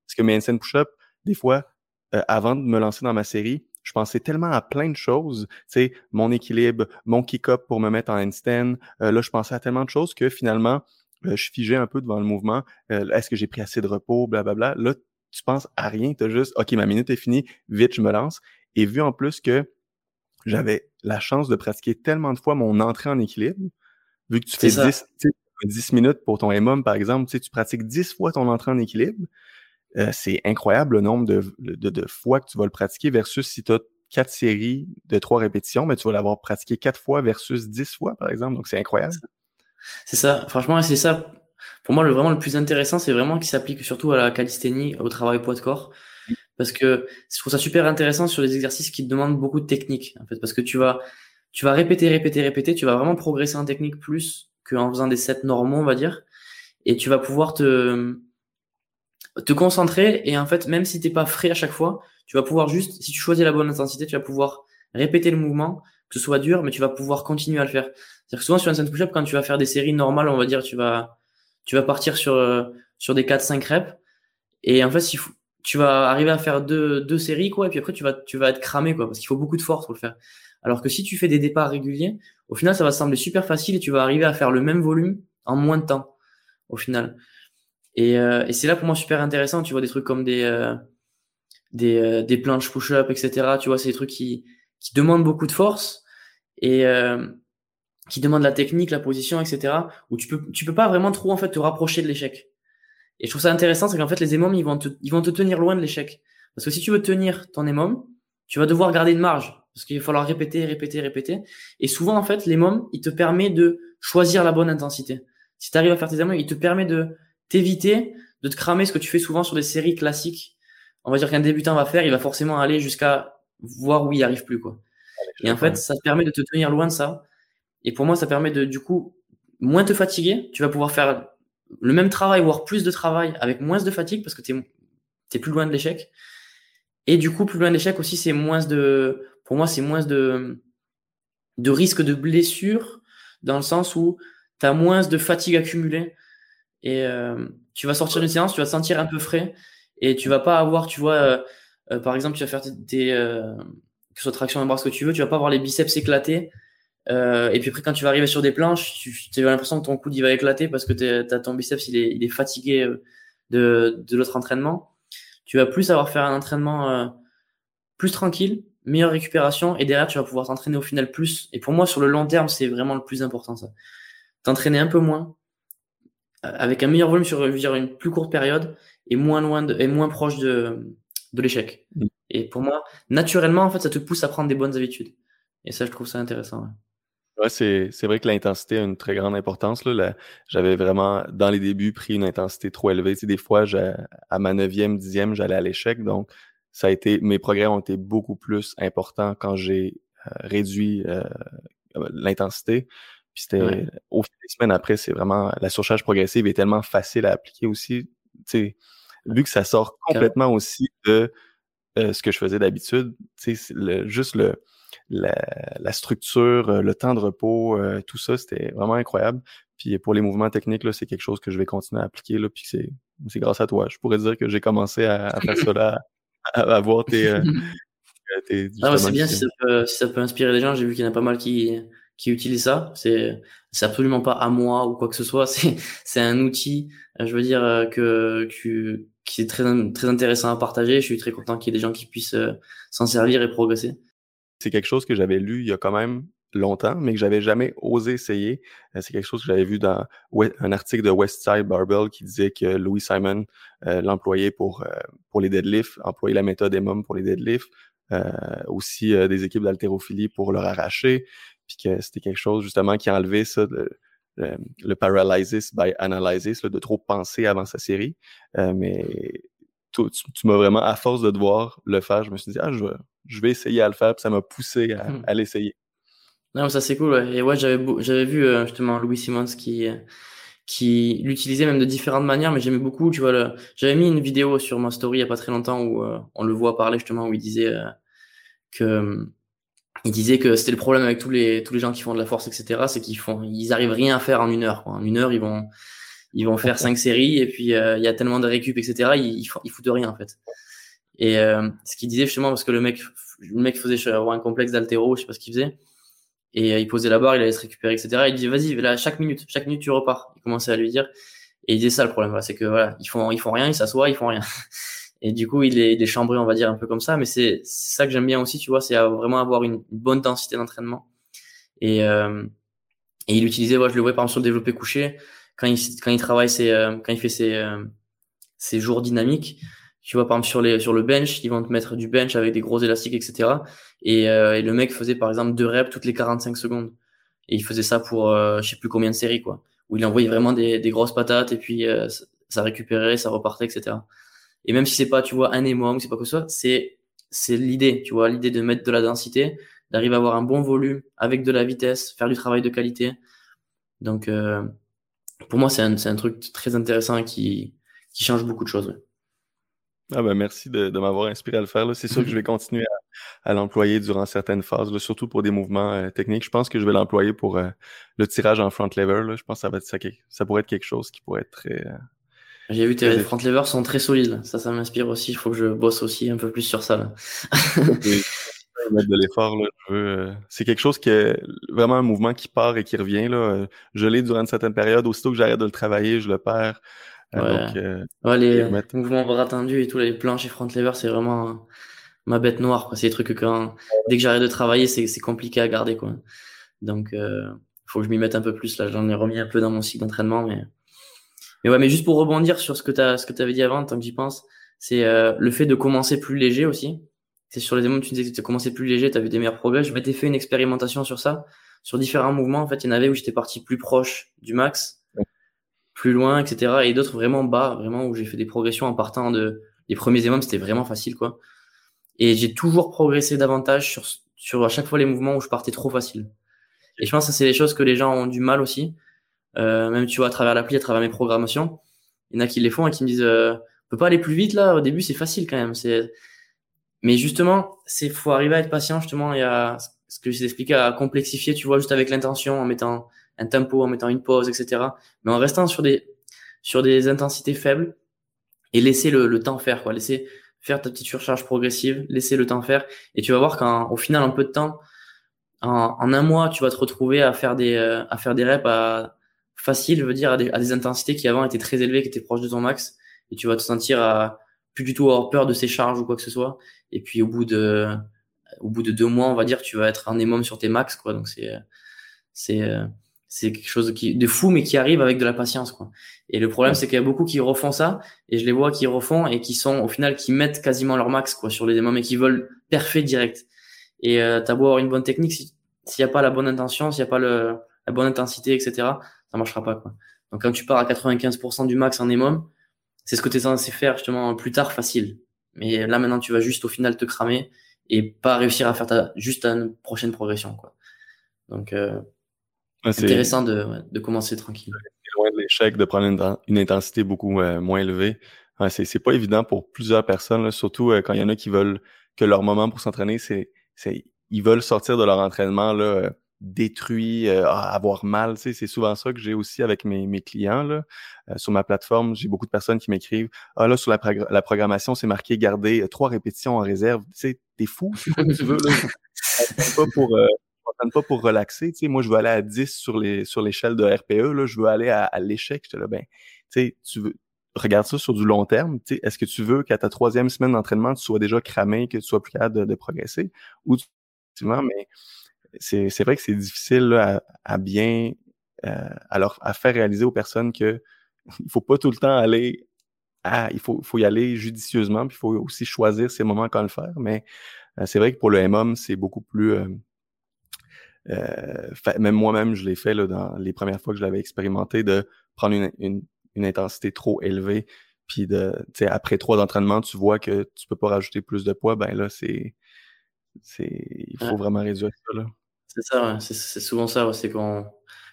Parce que mes handstand push-up, des fois, avant de me lancer dans ma série, je pensais tellement à plein de choses, tu sais, mon équilibre, mon kick-up pour me mettre en handstand. Euh, là, je pensais à tellement de choses que finalement, euh, je figeais un peu devant le mouvement. Euh, est-ce que j'ai pris assez de repos, blablabla. Là, tu penses à rien, tu as juste, OK, ma minute est finie, vite, je me lance. Et vu en plus que j'avais la chance de pratiquer tellement de fois mon entrée en équilibre, vu que tu fais 10, 10, minutes pour ton MOM, par exemple, tu pratiques 10 fois ton entrée en équilibre, euh, c'est incroyable le nombre de, de, fois que tu vas le pratiquer versus si tu as quatre séries de trois répétitions, mais tu vas l'avoir pratiqué quatre fois versus 10 fois, par exemple. Donc, c'est incroyable. C'est ça. Franchement, c'est ça. Pour moi, le, vraiment le plus intéressant, c'est vraiment qu'il s'applique surtout à la calisthénie, au travail poids de corps. Parce que je trouve ça super intéressant sur les exercices qui demandent beaucoup de technique, en fait, parce que tu vas, tu vas répéter, répéter, répéter, tu vas vraiment progresser en technique plus qu'en faisant des sets normaux, on va dire. Et tu vas pouvoir te, te concentrer et en fait, même si t'es pas frais à chaque fois, tu vas pouvoir juste, si tu choisis la bonne intensité, tu vas pouvoir répéter le mouvement, que ce soit dur, mais tu vas pouvoir continuer à le faire. C'est-à-dire que souvent sur un set push-up, quand tu vas faire des séries normales, on va dire, tu vas, tu vas partir sur, euh, sur des 4-5 reps. Et en fait, si tu vas arriver à faire deux, deux séries, quoi, et puis après, tu vas, tu vas être cramé, quoi, parce qu'il faut beaucoup de force pour le faire. Alors que si tu fais des départs réguliers, au final, ça va sembler super facile et tu vas arriver à faire le même volume en moins de temps, au final. Et, euh, et c'est là pour moi super intéressant. Tu vois des trucs comme des, euh, des, euh, des planches push-up, etc. Tu vois, c'est des trucs qui, qui demandent beaucoup de force et euh, qui demandent la technique, la position, etc. Où tu peux, tu peux pas vraiment trop en fait te rapprocher de l'échec. Et je trouve ça intéressant, c'est qu'en fait les émoms ils vont te, ils vont te tenir loin de l'échec. Parce que si tu veux tenir ton émom, tu vas devoir garder une marge parce qu'il va falloir répéter, répéter, répéter. Et souvent en fait l'émom il te permet de choisir la bonne intensité. Si tu arrives à faire tes émoms, il te permet de t'éviter de te cramer ce que tu fais souvent sur des séries classiques on va dire qu'un débutant va faire, il va forcément aller jusqu'à voir où il arrive plus, quoi. Et en fait, ça te permet de te tenir loin de ça. Et pour moi, ça permet de, du coup, moins te fatiguer. Tu vas pouvoir faire le même travail, voire plus de travail avec moins de fatigue parce que tu es, plus loin de l'échec. Et du coup, plus loin de l'échec aussi, c'est moins de, pour moi, c'est moins de, de risque de blessure dans le sens où tu as moins de fatigue accumulée et euh, tu vas sortir d'une séance, tu vas te sentir un peu frais et tu vas pas avoir, tu vois, euh, euh, par exemple, tu vas faire des, euh, que ce soit traction bras, ce que tu veux, tu vas pas avoir les biceps éclatés. et puis après, quand tu vas arriver sur des planches, tu, as l'impression que ton coude il va éclater parce que as ton biceps il est, il est fatigué de, de l'autre entraînement. Tu vas plus avoir faire un entraînement plus tranquille, meilleure récupération et derrière tu vas pouvoir t'entraîner au final plus. Et pour moi, sur le long terme, c'est vraiment le plus important ça. T'entraîner un peu moins, avec un meilleur volume sur une plus courte période et moins loin de, et moins proche de, de l'échec. Mm. Et pour moi, naturellement, en fait, ça te pousse à prendre des bonnes habitudes. Et ça, je trouve ça intéressant. Ouais. c'est, c'est vrai que l'intensité a une très grande importance. Là. j'avais vraiment, dans les débuts, pris une intensité trop élevée. Tu des fois, à ma neuvième, dixième, j'allais à l'échec. Donc, ça a été, mes progrès ont été beaucoup plus importants quand j'ai euh, réduit euh, l'intensité. Puis c'était, au fil des semaines après, c'est vraiment, la surcharge progressive est tellement facile à appliquer aussi. Tu sais, vu que ça sort complètement aussi de euh, ce que je faisais d'habitude, le, juste le, la, structure, euh, le temps de repos, euh, tout ça, c'était vraiment incroyable. Puis pour les mouvements techniques, là, c'est quelque chose que je vais continuer à appliquer. Là, puis c'est, c'est grâce à toi. Je pourrais dire que j'ai commencé à, faire ça là, à, avoir tes. ah, c'est bien si ça, peut, si ça peut inspirer les gens. J'ai vu qu'il y en a pas mal qui, qui utilisent ça. C'est c'est absolument pas à moi ou quoi que ce soit. C'est c'est un outil, je veux dire que, que qui est très, très intéressant à partager. Je suis très content qu'il y ait des gens qui puissent euh, s'en servir et progresser. C'est quelque chose que j'avais lu il y a quand même longtemps, mais que j'avais jamais osé essayer. Euh, c'est quelque chose que j'avais vu dans un article de Westside Barbell qui disait que Louis Simon euh, l'employait pour pour les deadlifts, employait la méthode EMOM pour les deadlifts, aussi des équipes d'haltérophilie pour leur arracher, puis que c'était quelque chose justement qui enlevait ça le, paralysis by analysis, de trop penser avant sa série. Euh, mais tu, m'as vraiment, à force de devoir le faire, je me suis dit, ah, je vais, je vais essayer à le faire, puis ça m'a poussé à, hmm. l'essayer. Non, ça c'est cool. Ouais. Et ouais, j'avais, j'avais vu euh, justement Louis Simmons qui, qui l'utilisait même de différentes manières, mais j'aimais beaucoup. Tu vois, j'avais mis une vidéo sur ma story il y a pas très longtemps où euh, on le voit parler justement où il disait que il disait que c'était le problème avec tous les tous les gens qui font de la force, etc. C'est qu'ils font, ils arrivent rien à faire en une heure. Quoi. En une heure, ils vont ils vont faire cinq séries et puis euh, il y a tellement de récup, etc. Ils, ils, ils foutent rien en fait. Et euh, ce qu'il disait justement parce que le mec le mec faisait avoir un complexe d'altéro, je sais pas ce qu'il faisait. Et euh, il posait la barre, il allait se récupérer, etc. il disait vas-y, là chaque minute, chaque minute tu repars. Il commençait à lui dire. Et il disait ça le problème, c'est que voilà, ils font ils font rien, ils s'assoient, ils font rien. Et du coup, il est, il est chambré, on va dire, un peu comme ça. Mais c'est ça que j'aime bien aussi, tu vois, c'est vraiment avoir une bonne densité d'entraînement. Et, euh, et il utilisait, moi, je le voyais par exemple sur le développé couché, quand il, quand il travaille ses, euh, quand il fait ses, euh, ses jours dynamiques. Tu vois, par exemple, sur, les, sur le bench, ils vont te mettre du bench avec des gros élastiques, etc. Et, et le mec faisait, par exemple, deux reps toutes les 45 secondes. Et il faisait ça pour, je sais plus combien de séries, quoi. Où il envoyait vraiment des, des grosses patates et puis ça récupérait, ça repartait, etc. Et même si c'est pas, tu vois, un aimant, c'est pas que ça, c'est c'est l'idée, tu vois, l'idée de mettre de la densité, d'arriver à avoir un bon volume avec de la vitesse, faire du travail de qualité. Donc, euh, pour moi, c'est un, un, truc très intéressant qui, qui change beaucoup de choses. Ah ben merci de, m'avoir inspiré à le faire. C'est sûr que je vais continuer à, l'employer durant certaines phases, surtout pour des mouvements euh, techniques. Je pense que je vais l'employer pour euh, le tirage en front lever. Je pense que ça, ça pourrait être quelque chose qui pourrait être très, j'ai vu tes front levers sont très solides. Ça, ça m'inspire aussi. Il faut que je bosse aussi un peu plus sur ça. Là. mettre de l'effort. Euh, c'est quelque chose qui est vraiment un mouvement qui part et qui revient. Là. Je l'ai durant une certaine période. Aussitôt que j'arrête de le travailler, je le perds. Euh, ouais. Euh, ouais, les mouvements bras tendus et tous les planches et front lever, c'est vraiment ma bête noire. C'est des trucs que quand, dès que j'arrête de travailler, c'est compliqué à garder. Quoi. Donc, il faut que je m'y mette un peu plus. Là, j'en ai remis un peu dans mon cycle d'entraînement, mais mais ouais, mais juste pour rebondir sur ce que tu ce que avais dit avant, tant que j'y pense, c'est euh, le fait de commencer plus léger aussi. C'est sur les démons, tu disais que tu commencé plus léger, tu as vu des meilleurs progrès. Je m'étais fait une expérimentation sur ça, sur différents mouvements. En fait, il y en avait où j'étais parti plus proche du max, plus loin, etc. Et d'autres vraiment bas, vraiment où j'ai fait des progressions en partant de les premiers émons, c'était vraiment facile, quoi. Et j'ai toujours progressé davantage sur, sur à chaque fois les mouvements où je partais trop facile. Et je pense que c'est des choses que les gens ont du mal aussi. Euh, même tu vois à travers l'appli, à travers mes programmations, il y en a qui les font et qui me disent euh, on peut pas aller plus vite là. Au début, c'est facile quand même. C'est mais justement, c'est faut arriver à être patient justement et à ce que j'ai expliqué à complexifier, tu vois, juste avec l'intention, en mettant un tempo, en mettant une pause, etc. Mais en restant sur des sur des intensités faibles et laisser le, le temps faire, quoi. Laisser faire ta petite surcharge progressive, laisser le temps faire, et tu vas voir qu'au final, en peu de temps, en, en, un mois, tu vas te retrouver à faire des euh, à faire des reps à facile, je veux dire, à des, à des, intensités qui avant étaient très élevées, qui étaient proches de ton max, et tu vas te sentir à plus du tout avoir peur de ces charges ou quoi que ce soit. Et puis au bout de, au bout de deux mois, on va dire, tu vas être un émum sur tes max, quoi. Donc c'est, c'est, c'est quelque chose qui, de fou, mais qui arrive avec de la patience, quoi. Et le problème, c'est qu'il y a beaucoup qui refont ça, et je les vois qui refont et qui sont, au final, qui mettent quasiment leur max, quoi, sur les émums et qui veulent parfait direct. Et euh, t'as beau avoir une bonne technique, s'il n'y a pas la bonne intention, s'il n'y a pas le, la bonne intensité, etc., ça marchera pas. Quoi. Donc quand tu pars à 95% du max en EMOM, c'est ce que tu es censé faire justement plus tard facile. Mais là maintenant tu vas juste au final te cramer et pas réussir à faire ta, juste une prochaine progression. Quoi. Donc euh, c'est intéressant de, de commencer tranquille. C'est loin de l'échec de prendre une, intensité beaucoup euh, moins élevée. Ouais, c'est, c'est pas évident pour plusieurs personnes, surtout euh, quand il y en a qui veulent que leur moment pour s'entraîner, c'est, c'est ils veulent sortir de leur entraînement là, détruit, euh, avoir mal. Tu sais, c'est souvent ça que j'ai aussi avec mes, mes clients. Là. Euh, sur ma plateforme, j'ai beaucoup de personnes qui m'écrivent Ah là, sur la, la programmation, c'est marqué garder euh, trois répétitions en réserve. Tu sais, t'es fou, c'est quoi que tu veux. Là. pas pour. Euh, pas pour relaxer, tu sais, moi je veux aller à 10 sur les sur l'échelle de RPE, là, je veux aller à, à l'échec, j'étais là, ben, tu sais, tu veux, regarde ça sur du long terme, tu sais, est-ce que tu veux qu'à ta troisième semaine d'entraînement, tu sois déjà cramé, que tu sois plus capable de, de progresser, ou tu, mais c'est vrai que c'est difficile à, à, bien euh, alors à faire réaliser aux personnes que il faut pas tout le temps aller à, il faut, faut y aller judicieusement, puis il faut aussi choisir ses moments quand le faire. Mais euh, c'est vrai que pour le MOM, c'est beaucoup plus euh, euh même moi-même, je l'ai fait là, dans les premières fois que je l'avais expérimenté, de prendre une, une, une, intensité trop élevée, puis de, après trois entraînements, tu vois que tu peux pas rajouter plus de poids, ben là, c'est, c'est, il faut vraiment réduire ça là. C'est ça, c'est souvent ça. C'est qu'on,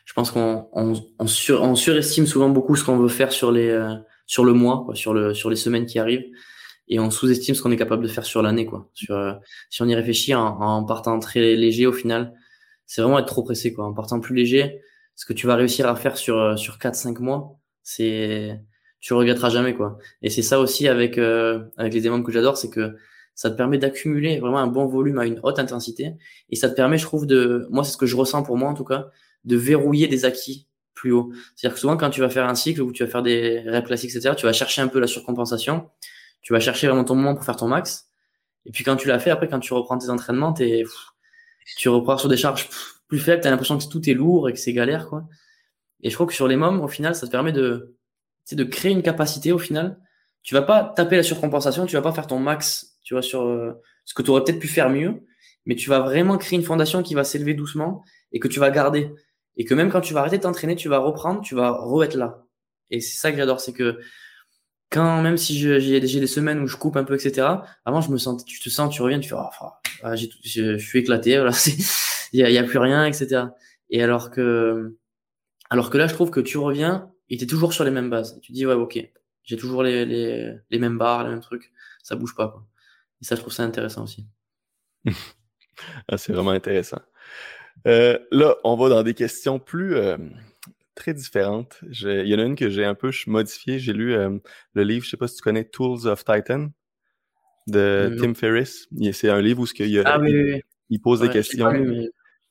je pense qu'on on, on, sur, on, surestime souvent beaucoup ce qu'on veut faire sur les euh, sur le mois, quoi, sur le sur les semaines qui arrivent, et on sous-estime ce qu'on est capable de faire sur l'année, quoi. Sur euh, si on y réfléchit en, en, partant très léger au final, c'est vraiment être trop pressé, quoi. En partant plus léger, ce que tu vas réussir à faire sur euh, sur quatre cinq mois, c'est tu regretteras jamais, quoi. Et c'est ça aussi avec avec les démons que j'adore, c'est que ça te permet d'accumuler vraiment un bon volume à une haute intensité et ça te permet, je trouve, de, moi c'est ce que je ressens pour moi en tout cas, de verrouiller des acquis plus haut. C'est-à-dire que souvent quand tu vas faire un cycle ou tu vas faire des reps classiques, etc., tu vas chercher un peu la surcompensation, tu vas chercher vraiment ton moment pour faire ton max. Et puis quand tu l'as fait, après, quand tu reprends tes entraînements, es, tu reprends sur des charges plus faibles, tu as l'impression que tout est lourd et que c'est galère. quoi. Et je crois que sur les mômes, au final, ça te permet de, de créer une capacité au final. Tu vas pas taper la surcompensation, tu vas pas faire ton max, tu vois, sur euh, ce que tu aurais peut-être pu faire mieux, mais tu vas vraiment créer une fondation qui va s'élever doucement et que tu vas garder. Et que même quand tu vas arrêter de t'entraîner, tu vas reprendre, tu vas re-être là. Et c'est ça que j'adore, c'est que quand même si j'ai des semaines où je coupe un peu, etc. Avant, je me sens, tu te sens, tu reviens, tu fais, oh, je, suis éclaté, voilà, il y a, plus rien, etc. Et alors que, alors que là, je trouve que tu reviens et t'es toujours sur les mêmes bases. Tu dis, ouais, ok, j'ai toujours les, les, les, mêmes barres, les mêmes trucs, ça bouge pas, quoi. Et ça, je trouve ça intéressant aussi. ah, c'est vraiment intéressant. Euh, là, on va dans des questions plus euh, très différentes. Il y en a une que j'ai un peu modifiée. J'ai lu euh, le livre, je sais pas si tu connais Tools of Titan de Tim Ferriss. C'est un livre où il, ah, oui, il, pose des questions.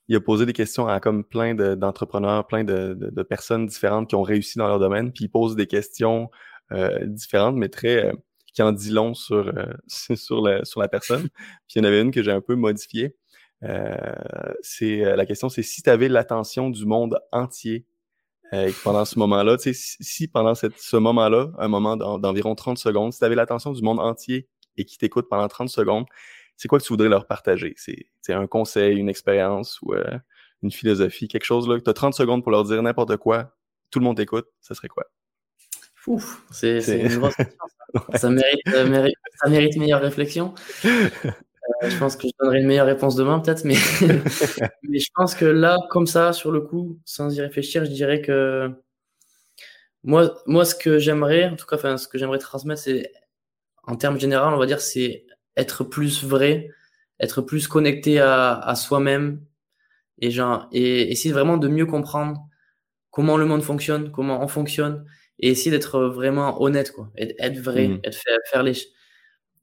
Il a posé des questions à comme plein d'entrepreneurs, plein de, de, personnes différentes qui ont réussi dans leur domaine. Puis il pose des questions différentes, mais très qui en dit long sur, sur, la, sur la personne. Puis il y en avait une que j'ai un peu modifiée. Euh, c'est euh, la question, c'est si tu avais l'attention du monde entier euh, pendant ce moment-là, sais, si, pendant ce moment-là, un moment d'environ 30 secondes, si tu avais l'attention du monde entier et qui t'écoute pendant 30 secondes, c'est quoi que tu voudrais leur partager? C'est un conseil, une expérience ou une philosophie, quelque chose là, tu as 30 secondes pour leur dire n'importe quoi, tout le monde t'écoute, ça serait quoi? Ouf, c'est une grosse question. Ça, ça, mérite, ça mérite meilleure réflexion. Euh, je pense que je donnerai une meilleure réponse demain, peut-être, mais... mais je pense que là, comme ça, sur le coup, sans y réfléchir, je dirais que moi, moi ce que j'aimerais, en tout cas, enfin, ce que j'aimerais transmettre, c'est, en termes généraux, on va dire, c'est être plus vrai, être plus connecté à, à soi-même et, genre, et essayer vraiment de mieux comprendre comment le monde fonctionne, comment on fonctionne, et essayer d'être vraiment honnête, quoi, être, vrai, mmh. être, faire, faire les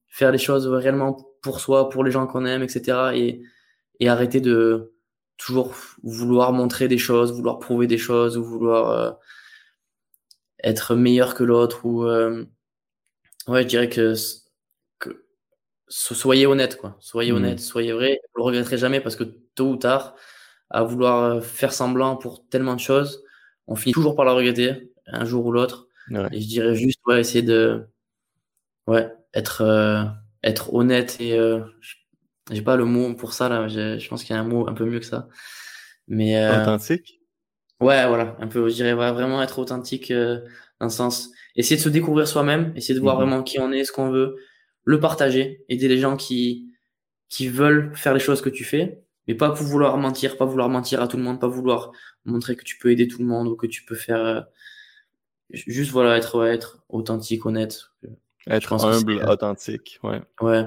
faire les choses réellement pour soi, pour les gens qu'on aime, etc. Et, et arrêter de toujours vouloir montrer des choses, vouloir prouver des choses ou vouloir euh, être meilleur que l'autre ou euh, ouais, je dirais que, que soyez honnête quoi, soyez mmh. honnête, soyez vrai, vous le regretterez jamais parce que tôt ou tard à vouloir euh, faire semblant pour tellement de choses, on finit toujours par la regretter un jour ou l'autre. Et je dirais juste ouais, essayer de ouais, être, euh, être honnête et euh, j'ai pas le mot pour ça là. Je pense qu'il y a un mot un peu mieux que ça. Mais euh, authentique. Ouais, voilà, un peu. Je dirais vraiment être authentique dans le sens essayer de se découvrir soi-même, essayer de voir mhm. vraiment qui on est, ce qu'on veut, le partager, aider les gens qui qui veulent faire les choses que tu fais, mais pas pour vouloir mentir, pas vouloir mentir à tout le monde, pas vouloir montrer que tu peux aider tout le monde ou que tu peux faire juste voilà être être authentique, honnête. Être humble, authentique, ouais. Ouais.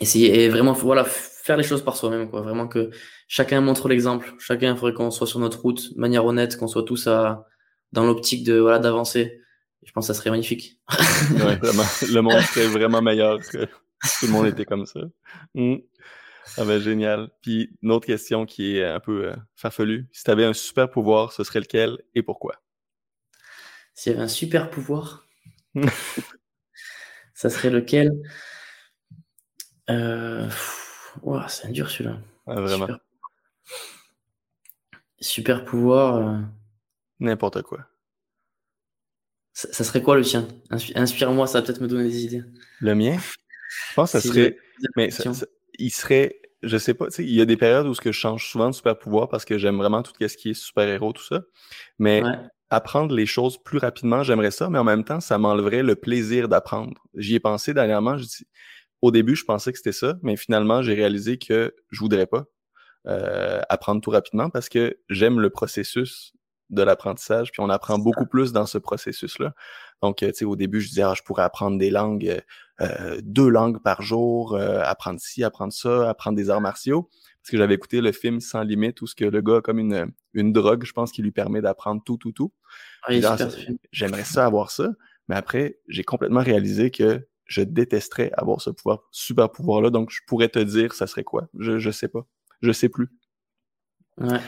Essayer et vraiment, voilà, faire les choses par soi-même, quoi. Vraiment que chacun montre l'exemple. Chacun, faudrait qu'on soit sur notre route de manière honnête, qu'on soit tous à, dans l'optique de, voilà, d'avancer. Je pense que ça serait magnifique. ouais, vraiment. Le monde serait vraiment meilleur que tout le monde était comme ça. Hmm. Ah ben, génial. Puis, une autre question qui est un peu euh, farfelue. Si tu avais un super pouvoir, ce serait lequel et pourquoi? S'il y avait un super pouvoir. Ça serait lequel? Euh... C'est dur celui-là. Ah, vraiment. Super, pouvoir. Euh. N'importe quoi. Ça, serait quoi le tien Inspire-moi, ça va peut-être me donner des idées. Le mien? Je pense que ça serait. Mais il serait. Je sais pas, il y a des périodes où je change souvent de super pouvoir parce que j'aime vraiment tout ce qui est super-héros, tout ça. Mais apprendre les choses plus rapidement, j'aimerais ça, mais en même temps, ça m'enleverait le plaisir d'apprendre. J'y ai pensé dernièrement. au début, je pensais que c'était ça, mais finalement, j'ai réalisé que je voudrais pas euh, apprendre tout rapidement parce que j'aime le processus de l'apprentissage, puis on apprend beaucoup plus dans ce processus-là. Donc, euh, tu sais, au début, je disais, ah, je pourrais apprendre des langues, euh, deux langues par jour, apprendre ci, apprendre ça, apprendre des arts martiaux parce que j'avais écouté le film Sans limite où ce que le gars a comme une, une drogue, je pense, qui lui permet d'apprendre tout, tout, tout. J'aimerais ça avoir ça, mais après, j'ai complètement réalisé que je détesterais avoir ce pouvoir, super pouvoir-là, donc je pourrais te dire ça serait quoi? Je, je sais pas. Je sais plus. Ouais.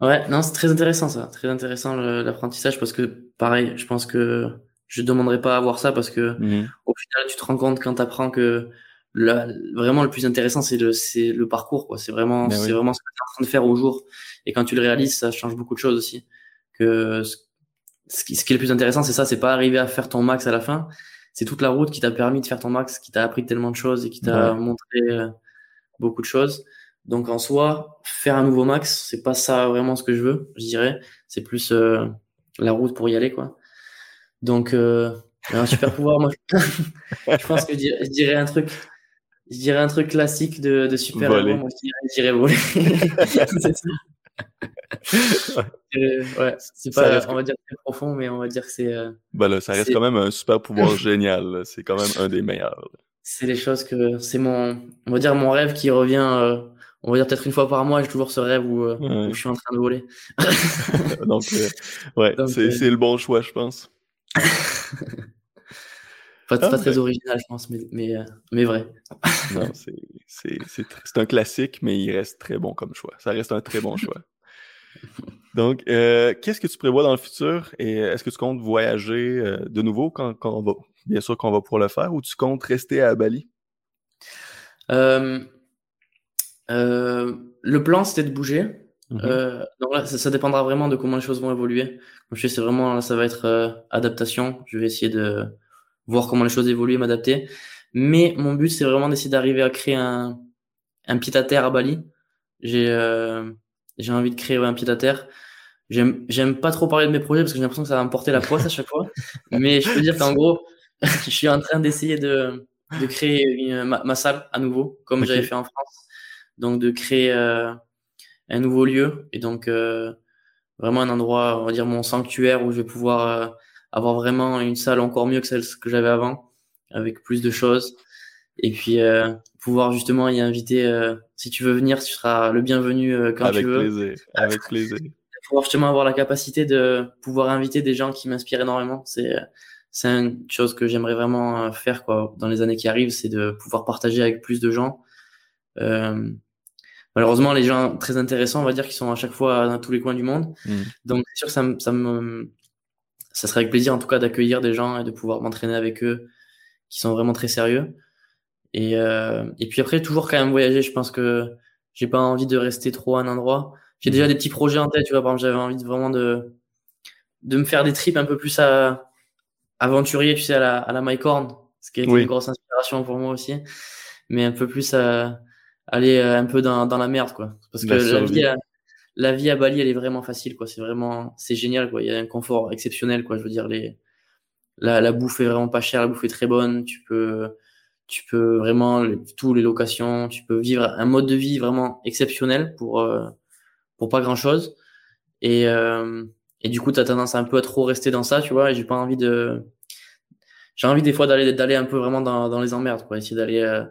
Ouais, non, c'est très intéressant ça. Très intéressant l'apprentissage parce que, pareil, je pense que je demanderais pas à avoir ça parce que mmh au final, tu te rends compte quand tu apprends que vraiment le plus intéressant, c'est le, c'est le parcours, quoi. C'est vraiment, ben c'est vraiment ce que tu es en train de faire au jour. Et quand tu le réalises, ça change beaucoup de choses aussi. Que ce qui, ce qui est le plus intéressant, c'est ça, c'est pas arriver à faire ton max à la fin. C'est toute la route qui t'a permis de faire ton max, qui t'a appris tellement de choses et qui t'a montré euh, beaucoup de choses. Donc en soi, faire un nouveau max, c'est pas ça vraiment ce que je veux, je dirais. C'est plus euh, la route pour y aller, quoi. Donc euh, un super pouvoir, moi, je pense que je dirais, un truc, je dirais un truc classique de, de super héros. Moi, je dirais, voler. ouais, c'est pas, on va dire très profond, mais on va dire que c'est. Euh, bah là, ça reste quand même un super pouvoir génial. C'est quand même un des meilleurs. C'est les choses que c'est mon, on va dire mon rêve qui revient. Euh, on va dire peut-être une fois par mois, j'ai toujours ce rêve où, euh, où, je suis en train de voler. Donc, ouais, c'est le bon choix, je pense. Pas, pas ah, très original, je pense, mais, mais, mais vrai. non, c'est un classique, mais il reste très bon comme choix. Ça reste un très bon choix. Donc, euh, qu'est-ce que tu prévois dans le futur et est-ce que tu comptes voyager euh, de nouveau quand, quand, on va, bien sûr qu'on va pouvoir le faire, ou tu comptes rester à Bali? Euh, le plan, c'était de bouger. Mm-hmm. donc là, ça, dépendra vraiment de comment les choses vont évoluer. Comme je sais, c'est vraiment, là, ça va être adaptation. Je vais essayer de voir comment les choses évoluent, m'adapter. Mais mon but, c'est vraiment d'essayer d'arriver à créer un, un pied à terre à Bali. J'ai j'ai envie de créer un pied à terre. J'aime, j'aime pas trop parler de mes projets parce que j'ai l'impression que ça va me porter la poisse à chaque fois. Mais je peux dire qu'en gros, je suis en train d'essayer de, de créer une, ma, salle à nouveau, comme j'avais fait en France. Donc, de créer euh, un nouveau lieu et donc euh, vraiment un endroit, on va dire mon sanctuaire où je vais pouvoir euh, avoir vraiment une salle encore mieux que celle que j'avais avant, avec plus de choses. Et puis, pouvoir justement y inviter. Euh, si tu veux venir, tu seras le bienvenu euh, quand tu veux. Plaisir. Avec plaisir. Pouvoir justement avoir la capacité de pouvoir inviter des gens qui m'inspirent énormément. C'est c'est une chose que j'aimerais vraiment euh, faire quoi dans les années qui arrivent, c'est de pouvoir partager avec plus de gens. Euh, malheureusement, les gens très intéressants, on va dire, qui sont à chaque fois dans tous les coins du monde. Mm. Donc, c'est sûr que ça, ça me, ça serait avec plaisir en tout cas d'accueillir des gens et de pouvoir m'entraîner avec eux qui sont vraiment très sérieux. Et, euh, et puis après, toujours quand même voyager. Je pense que j'ai pas envie de rester trop à un endroit. J'ai déjà des petits projets en tête, tu vois. Par exemple, j'avais envie de, vraiment de, de me faire des trips un peu plus à, aventurier, tu sais, à la, à la MyCorn, ce qui est une grosse inspiration pour moi aussi. Mais un peu plus à aller euh, un peu dans, dans la merde, quoi. Parce que la vie, la vie à Bali, elle est vraiment facile, quoi. C'est vraiment, c'est génial, quoi. Il y a un confort exceptionnel, quoi. Je veux dire, les, la, la bouffe est vraiment pas chère, la bouffe est très bonne. Tu peux, tu peux vraiment tous les locations, tu peux vivre un mode de vie vraiment exceptionnel pour euh, pour pas grand chose. Et euh, et du coup, tu as tendance un peu à trop rester dans ça, tu vois. Et j'ai pas envie de, j'ai envie des fois d'aller d'aller un peu vraiment dans dans les emmerdes, quoi. Essayer d'aller à euh,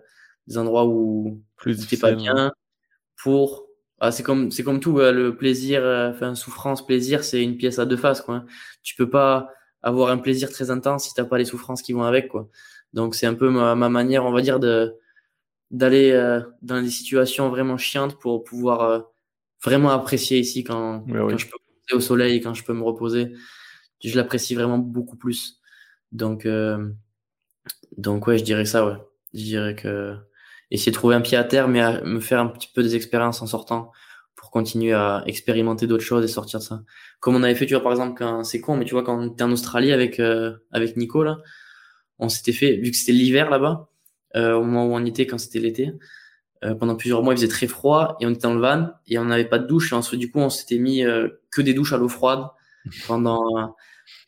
des endroits où plus t'es pas bien pour ah, c'est comme c'est comme tout le plaisir enfin souffrance plaisir c'est une pièce à deux faces quoi tu peux pas avoir un plaisir très intense si t'as pas les souffrances qui vont avec quoi donc c'est un peu ma, ma, manière, on va dire, de d'aller euh, dans des situations vraiment chiantes pour pouvoir euh, vraiment apprécier ici quand, quand je peux me au soleil, quand je peux me reposer. Je l'apprécie vraiment beaucoup plus. Donc euh, donc ouais, je dirais ça, ouais. Je dirais que essayer de trouver un pied à terre, mais à me faire un petit peu des expériences en sortant continuer à expérimenter d'autres choses et sortir de ça. Comme on avait fait, tu vois, par exemple, quand c'est con, mais tu vois, quand on était en Australie avec avec Nico là, on s'était fait, vu que c'était l'hiver là-bas, euh, au moment où on était quand c'était l'été, euh, pendant plusieurs mois il faisait très froid et on était dans le van et on n'avait pas de douche et ensuite du coup on s'était mis euh, que des douches à l'eau froide pendant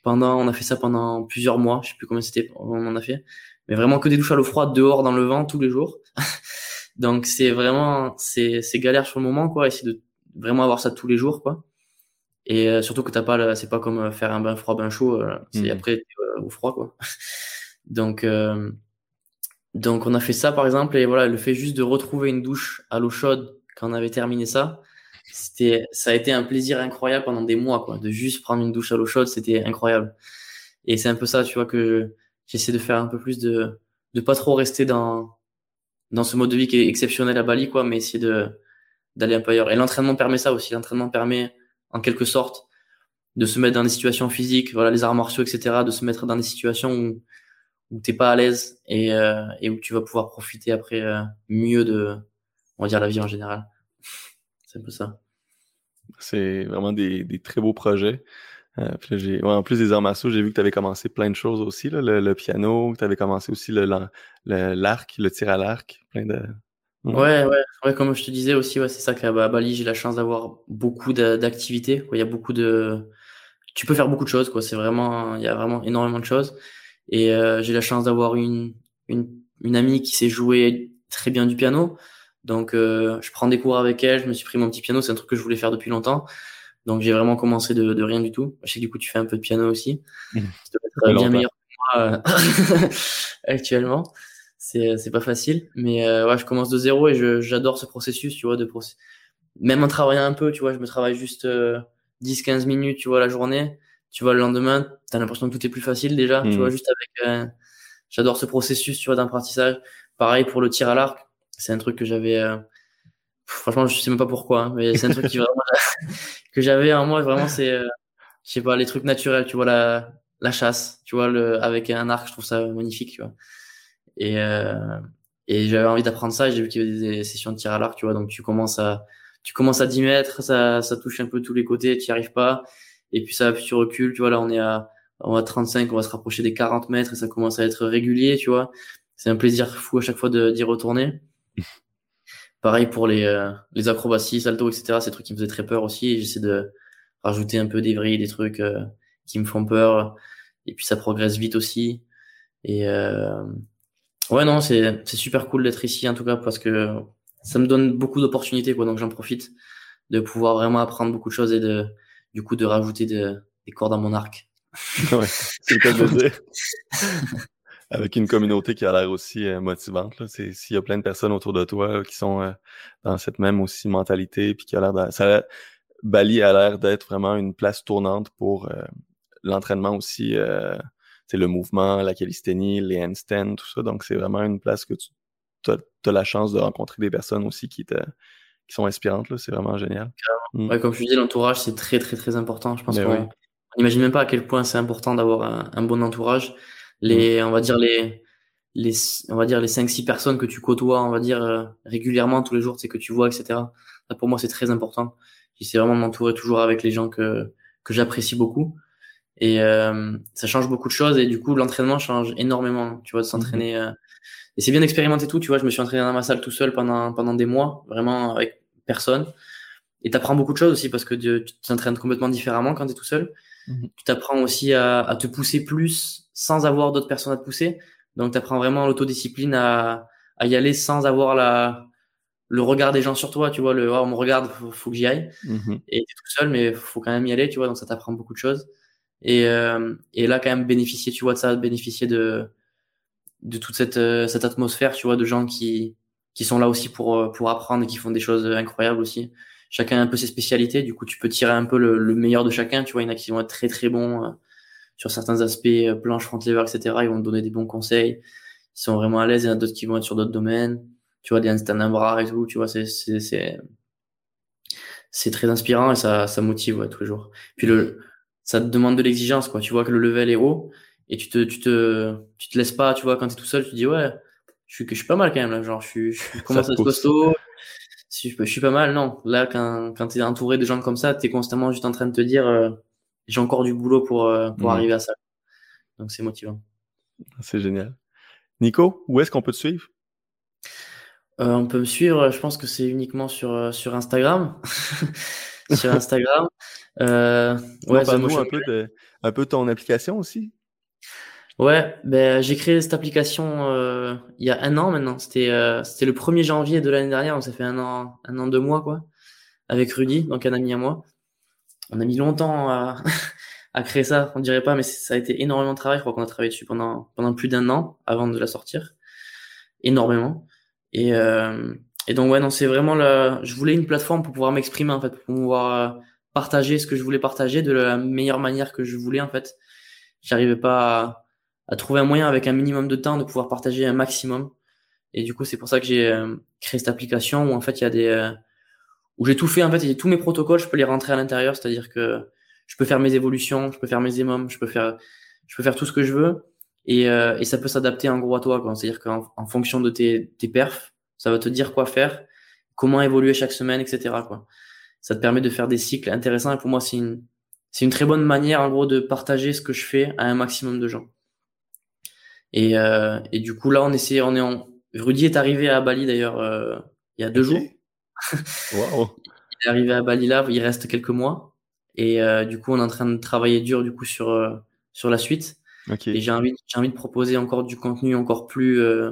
pendant on a fait ça pendant plusieurs mois, je sais plus combien c'était on en a fait, mais vraiment que des douches à l'eau froide dehors dans le vent tous les jours. Donc c'est vraiment c'est c'est galère sur le moment quoi, essayer de vraiment avoir ça tous les jours quoi. Et surtout que t'as pas c'est pas comme faire un bain froid bain chaud, c'est mmh. après au froid quoi. Donc, euh, donc on a fait ça par exemple et voilà le fait juste de retrouver une douche à l'eau chaude quand on avait terminé ça, c'était ça a été un plaisir incroyable pendant des mois quoi, de juste prendre une douche à l'eau chaude, c'était incroyable. Et c'est un peu ça, tu vois que j'essaie de faire un peu plus de de pas trop rester dans dans ce mode de vie qui est exceptionnel à Bali quoi, mais essayer de d'aller un peu ailleurs. Et l'entraînement permet ça aussi, l'entraînement permet en quelque sorte de se mettre dans des situations physiques, voilà, les arts martiaux, etc., de se mettre dans des situations où, où t'es pas à l'aise et, euh, et où tu vas pouvoir profiter après euh, mieux de, on va dire, la vie en général. C'est un peu ça. C'est vraiment des, des, très beaux projets. Euh, en plus des arts martiaux, j'ai vu que tu avais commencé plein de choses aussi, là, le, piano, tu avais commencé aussi le, l'arc, le, tir à l'arc, plein de... Ouais, ouais, ouais, comme je te disais aussi, ouais, c'est ça qu'à Bali, j'ai la chance d'avoir beaucoup d'activités. Il y a beaucoup de, tu peux faire beaucoup de choses, quoi. C'est vraiment, il y a vraiment énormément de choses. Et euh, j'ai la chance d'avoir une, une, une amie qui sait jouer très bien du piano. Donc, euh, je prends des cours avec elle. Je me suis pris mon petit piano. C'est un truc que je voulais faire depuis longtemps. Donc, j'ai vraiment commencé de, de, rien du tout. Je sais que du coup, tu fais un peu de piano aussi. Mmh. être bien meilleur que moi euh, actuellement c'est c'est pas facile mais euh, ouais je commence de zéro et j'adore ce processus tu vois de process même en travaillant un peu tu vois je me travaille juste 10 euh, 15 minutes tu vois la journée. Tu vois le lendemain t'as l'impression que tout est plus facile déjà tu mmh. vois juste avec euh, j'adore ce processus tu vois d'apprentissage. Pareil pour le tir à l'arc. C'est un truc que j'avais franchement je sais même pas pourquoi hein, mais c'est un truc qui vraiment que j'avais en moi vraiment c'est je sais pas les trucs naturels tu vois la la chasse tu vois le avec un arc je trouve ça magnifique tu vois et, euh, et j'avais envie d'apprendre ça. J'ai vu qu'il y avait des sessions de tir à l'arc, tu vois. Donc tu commences à, tu commences à 10 mètres, ça, ça touche un peu tous les côtés, tu n'y arrives pas. Et puis ça, puis tu recules, tu vois. Là, on est à, on va 35, on va se rapprocher des 40 mètres et ça commence à être régulier, tu vois. C'est un plaisir fou à chaque fois d'y retourner. Pareil pour les, euh, les acrobaties, salto, etc. C'est des trucs qui me faisaient très peur aussi. J'essaie de rajouter un peu des vrilles, des trucs euh, qui me font peur. Et puis ça progresse vite aussi. Et, euh, Ouais, non, c'est super cool d'être ici en tout cas parce que ça me donne beaucoup d'opportunités, quoi. Donc j'en profite de pouvoir vraiment apprendre beaucoup de choses et de, du coup, de rajouter des cordes à mon arc. ouais, c'est le cas de. Avec une communauté qui a l'air aussi euh, motivante. S'il y a plein de personnes autour de toi qui sont euh, dans cette même aussi mentalité, puis qui a l'air ça, Bali a l'air d'être vraiment une place tournante pour euh, l'entraînement aussi le mouvement, la calisthénie, les handstands, tout ça. Donc, c'est vraiment une place que tu as, la chance de rencontrer des personnes aussi qui, qui sont inspirantes. C'est vraiment génial. Mm. comme je disais, l'entourage, c'est très, très, très important. Je pense ben qu'on n'imagine même pas à quel point c'est important d'avoir un, bon entourage. Les, mm. on va dire les, les, on va dire les 5-6 personnes que tu côtoies, on va dire euh, régulièrement tous les jours, c'est que tu vois, etc. pour moi, c'est très important. J'essaie vraiment de m'entourer toujours avec les gens que, que j'apprécie beaucoup. Et euh, ça change beaucoup de choses et du coup l'entraînement change énormément, tu vois, de s'entraîner. Mhm. Euh, et c'est bien d'expérimenter tout, tu vois. Je me suis entraîné dans ma salle tout seul pendant pendant des mois, vraiment avec personne. Et t'apprends beaucoup de choses aussi parce que tu t'entraînes complètement différemment quand t'es tout seul. Mhm. Tu t'apprends aussi à, à, te pousser plus sans avoir d'autres personnes à te pousser. Donc t'apprends vraiment l'autodiscipline à, à y aller sans avoir la le regard des gens sur toi, tu vois, le oh, on me regarde, faut, faut que j'y aille. Mhm. Et t'es tout seul, mais faut quand même y aller, tu vois. Donc ça t'apprend beaucoup de choses. Et, euh, et là, quand même, bénéficier, tu vois, de ça, bénéficier de, de toute cette, euh, cette atmosphère, tu vois, de gens qui, qui sont là aussi pour, euh, pour apprendre et qui font des choses incroyables aussi. Chacun a un peu ses spécialités, du coup, tu peux tirer un peu le, le meilleur de chacun. Tu vois, il y en a qui vont être très, très bons sur certains aspects, planche, front lever, etc. Ils vont te donner des bons conseils. Ils sont vraiment à l'aise. Il y en a d'autres qui vont être sur d'autres domaines. Tu vois, des handstand bras et tout, tu vois, c'est, c'est, c'est, c'est très inspirant et ça, ça motive, ouais, tous les jours. Puis le, ça te demande de l'exigence, quoi. Tu vois que le level est haut et tu te, tu te, tu te laisses pas, tu vois, quand tu es tout seul, tu te dis, ouais, je suis, je suis pas mal quand même, là. Genre, je suis, je commence à être costaud. Si je, je, suis pas mal, non. Là, quand, quand tu es entouré de gens comme ça, tu es constamment juste en train de te dire, euh, j'ai encore du boulot pour, euh, pour mmh. arriver à ça. Donc, c'est motivant. C'est génial. Nico, où est-ce qu'on peut te suivre? Euh, on peut me suivre, je pense que c'est uniquement sur, sur Instagram. sur Instagram. Euh, ouais, bah, un, peu de, un peu ton application aussi. Ouais, ben j'ai créé cette application euh, il y a un an maintenant. C'était euh, c'était le 1er janvier de l'année dernière, donc ça fait un an, un an, deux mois quoi, avec Rudy, donc un ami à moi. On a mis longtemps à, à créer ça, on dirait pas, mais ça a été énormément de travail. Je crois qu'on a travaillé dessus pendant pendant plus d'un an avant de la sortir, énormément. Et euh, et donc ouais, non, c'est vraiment le. Je voulais une plateforme pour pouvoir m'exprimer en fait, pour pouvoir euh, partager ce que je voulais partager de la meilleure manière que je voulais en fait. J'arrivais pas à, trouver un moyen avec un minimum de temps de pouvoir partager un maximum. Et du coup, c'est pour ça que j'ai euh, créé cette application où en fait il y a des euh, où j'ai tout fait en fait, a tous mes protocoles, je peux les rentrer à l'intérieur, c'est-à-dire que je peux faire mes évolutions, je peux faire mes émums, je peux faire, je peux faire tout ce que je veux. Et, et ça peut s'adapter en gros à toi. C'est-à-dire qu'en en fonction de tes, tes perfs, ça va te dire quoi faire, comment évoluer chaque semaine, etc. Quoi. Ça te permet de faire des cycles intéressants. Et pour moi, c'est une, c'est une très bonne manière en gros de partager ce que je fais à un maximum de gens. Et, euh, et du coup là, on essaie, on est en. Rudy est arrivé à Bali d'ailleurs euh, il y a deux jours. wow. Il est arrivé à Bali là, il reste quelques mois. Et euh, du coup, on est en train de travailler dur du coup sur euh, sur la suite. Et j'ai envie, j'ai envie de proposer encore du contenu encore plus euh,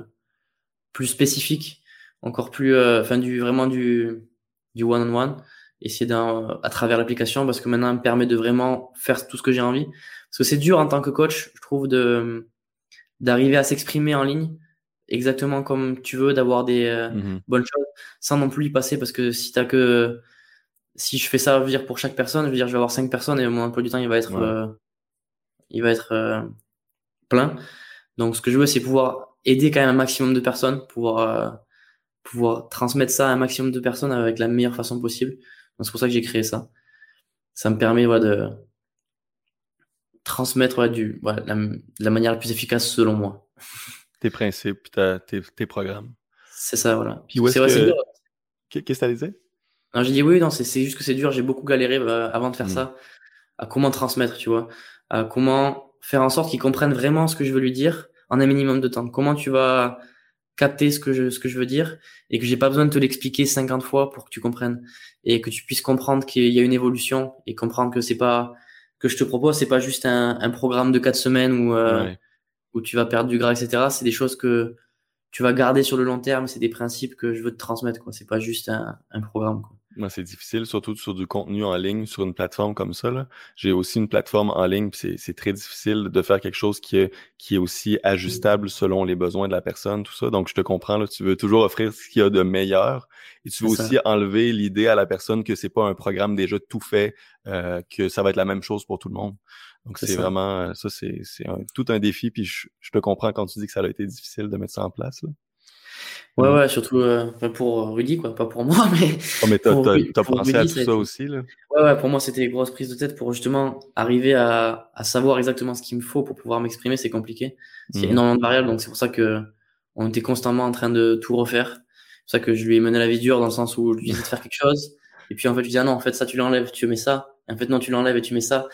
plus spécifique, encore plus, euh, enfin du vraiment du du one on one, essayer d'un à travers l'application parce que maintenant, elle me permet de vraiment faire tout ce que j'ai envie. Parce que c'est dur en tant que coach, je trouve de d'arriver à s'exprimer en ligne exactement comme tu veux, d'avoir des mmh bonnes choses, sans non plus y passer parce que si t'as que si je fais ça veut dire pour chaque personne, je veux dire je vais avoir cinq personnes et mon emploi du temps il va être euh, il va être euh, plein. Donc ce que je veux c'est pouvoir aider quand même un maximum de personnes, pouvoir euh, pouvoir transmettre ça à un maximum de personnes avec la meilleure façon possible. Donc c'est pour ça que j'ai créé ça. Ça me permet voilà, de transmettre du voilà, la, la manière la plus efficace selon moi. Tes principes, tes, tes programmes. C'est ça, voilà. Puis où est-ce que... Qu'est-ce que ça disait non, j'ai dit oui, non, c'est juste que c'est dur. J'ai beaucoup galéré euh, avant de faire mmh. ça. À comment transmettre, tu vois. À comment faire en sorte qu'il comprenne vraiment ce que je veux lui dire en un minimum de temps. Comment tu vas capter ce que je, ce que je veux dire et que j'ai pas besoin de te l'expliquer 50 fois pour que tu comprennes et que tu puisses comprendre qu'il y a une évolution et comprendre que c'est pas, que je te propose, c'est pas juste un, un programme de quatre semaines où, euh, où tu vas perdre du gras, etc. C'est des choses que, tu vas garder sur le long terme, c'est des principes que je veux te transmettre, quoi. C'est pas juste un, un programme, quoi. Moi, c'est difficile, surtout sur du contenu en ligne, sur une plateforme comme ça. J'ai aussi une plateforme en ligne, puis c'est très difficile de faire quelque chose qui est, qui est aussi ajustable selon les besoins de la personne, tout ça. Donc, je te comprends, là, tu veux toujours offrir ce qu'il y a de meilleur. Et tu veux aussi enlever l'idée à la personne que c'est pas un programme déjà tout fait, euh, que ça va être la même chose pour tout le monde. Donc, c'est vraiment, euh, ça, c'est tout un défi, puis je, je, te comprends quand tu dis que ça a été difficile de mettre ça en place. Là. Ouais, ouais, surtout euh, pour Rudy, quoi, pas pour moi, mais. Oh, mais t'as, pensé à tout ça, aussi, là? Ouais, ouais, pour moi, c'était une grosse prise de tête pour justement arriver à, à savoir exactement ce qu'il me faut pour pouvoir m'exprimer, c'est compliqué. A mmh. énormément de variables, donc c'est pour ça que on était constamment en train de tout refaire. C'est pour ça que je lui ai mené la vie dure dans le sens où je lui disais de faire quelque chose. Et puis, en fait, je disais, ah non, en fait, ça, tu l'enlèves, tu mets ça. Et en fait, non, tu l'enlèves et tu mets ça.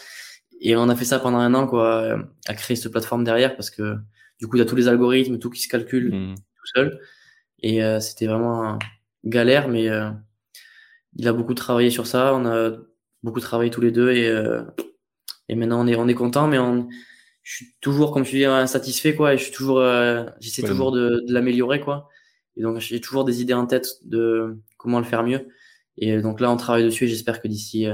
Et on a fait ça pendant un an, quoi, à créer cette plateforme derrière parce que, du coup, il y a tous les algorithmes, tout qui se calcule mmh. tout seul. Et euh, c'était vraiment galère, mais euh, il a beaucoup travaillé sur ça. On a beaucoup travaillé tous les deux et, euh, et maintenant on est, on est content, mais on, je suis toujours, comme tu dis, insatisfait, quoi. Et je suis toujours, j'essaie toujours de, de l'améliorer, quoi. Et donc j'ai toujours des idées en tête de comment le faire mieux. Et donc là, on travaille dessus et j'espère que d'ici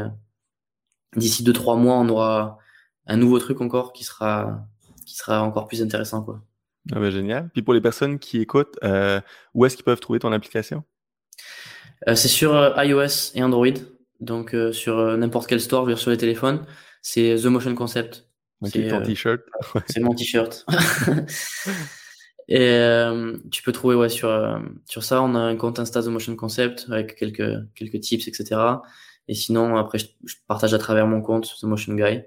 d'ici deux trois mois, on aura un nouveau truc encore qui sera qui sera encore plus intéressant, quoi. Ah ben, génial. Puis pour les personnes qui écoutent, euh, où est-ce qu'ils peuvent trouver ton application? Euh, c'est sur euh, iOS et Android. Donc euh, sur n'importe quel store, sur les téléphones. C'est The Motion Concept. c'est ton t-shirt. c'est mon t-shirt. et tu peux trouver ouais sur sur ça. On a un compte Insta The Motion Concept avec quelques quelques tips, etc. Et sinon après je, je partage à travers mon compte The Motion Guy.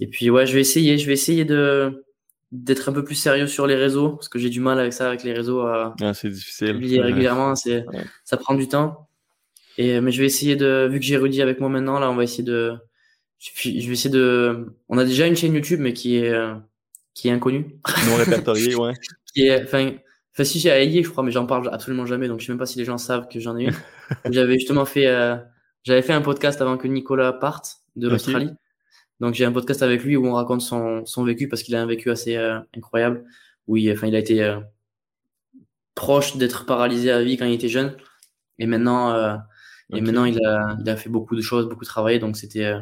Et puis ouais, je vais essayer, je vais essayer de d'être un peu plus sérieux sur les réseaux parce que j'ai du mal avec ça avec les réseaux à ah, c'est difficile. régulièrement c'est ça prend du temps. Et mais je vais essayer de vu que j'ai Rudy avec moi maintenant là on va essayer de je vais essayer de on a déjà une chaîne YouTube mais qui est qui est inconnue. Non répertoriée ouais. Qui est enfin enfin si j'ai Aïe je crois mais j'en parle absolument jamais donc je sais même pas si les gens savent que j'en ai une. J'avais justement fait euh, j'avais fait un podcast avant que Nicolas parte de l'Australie donc j'ai un podcast avec lui où on raconte son, son vécu parce qu'il a un vécu assez euh, incroyable. Où il, enfin, il a été euh, proche d'être paralysé à vie quand il était jeune. Et maintenant, euh, et maintenant il, a, il a fait beaucoup de choses, beaucoup travaillé. Donc c'était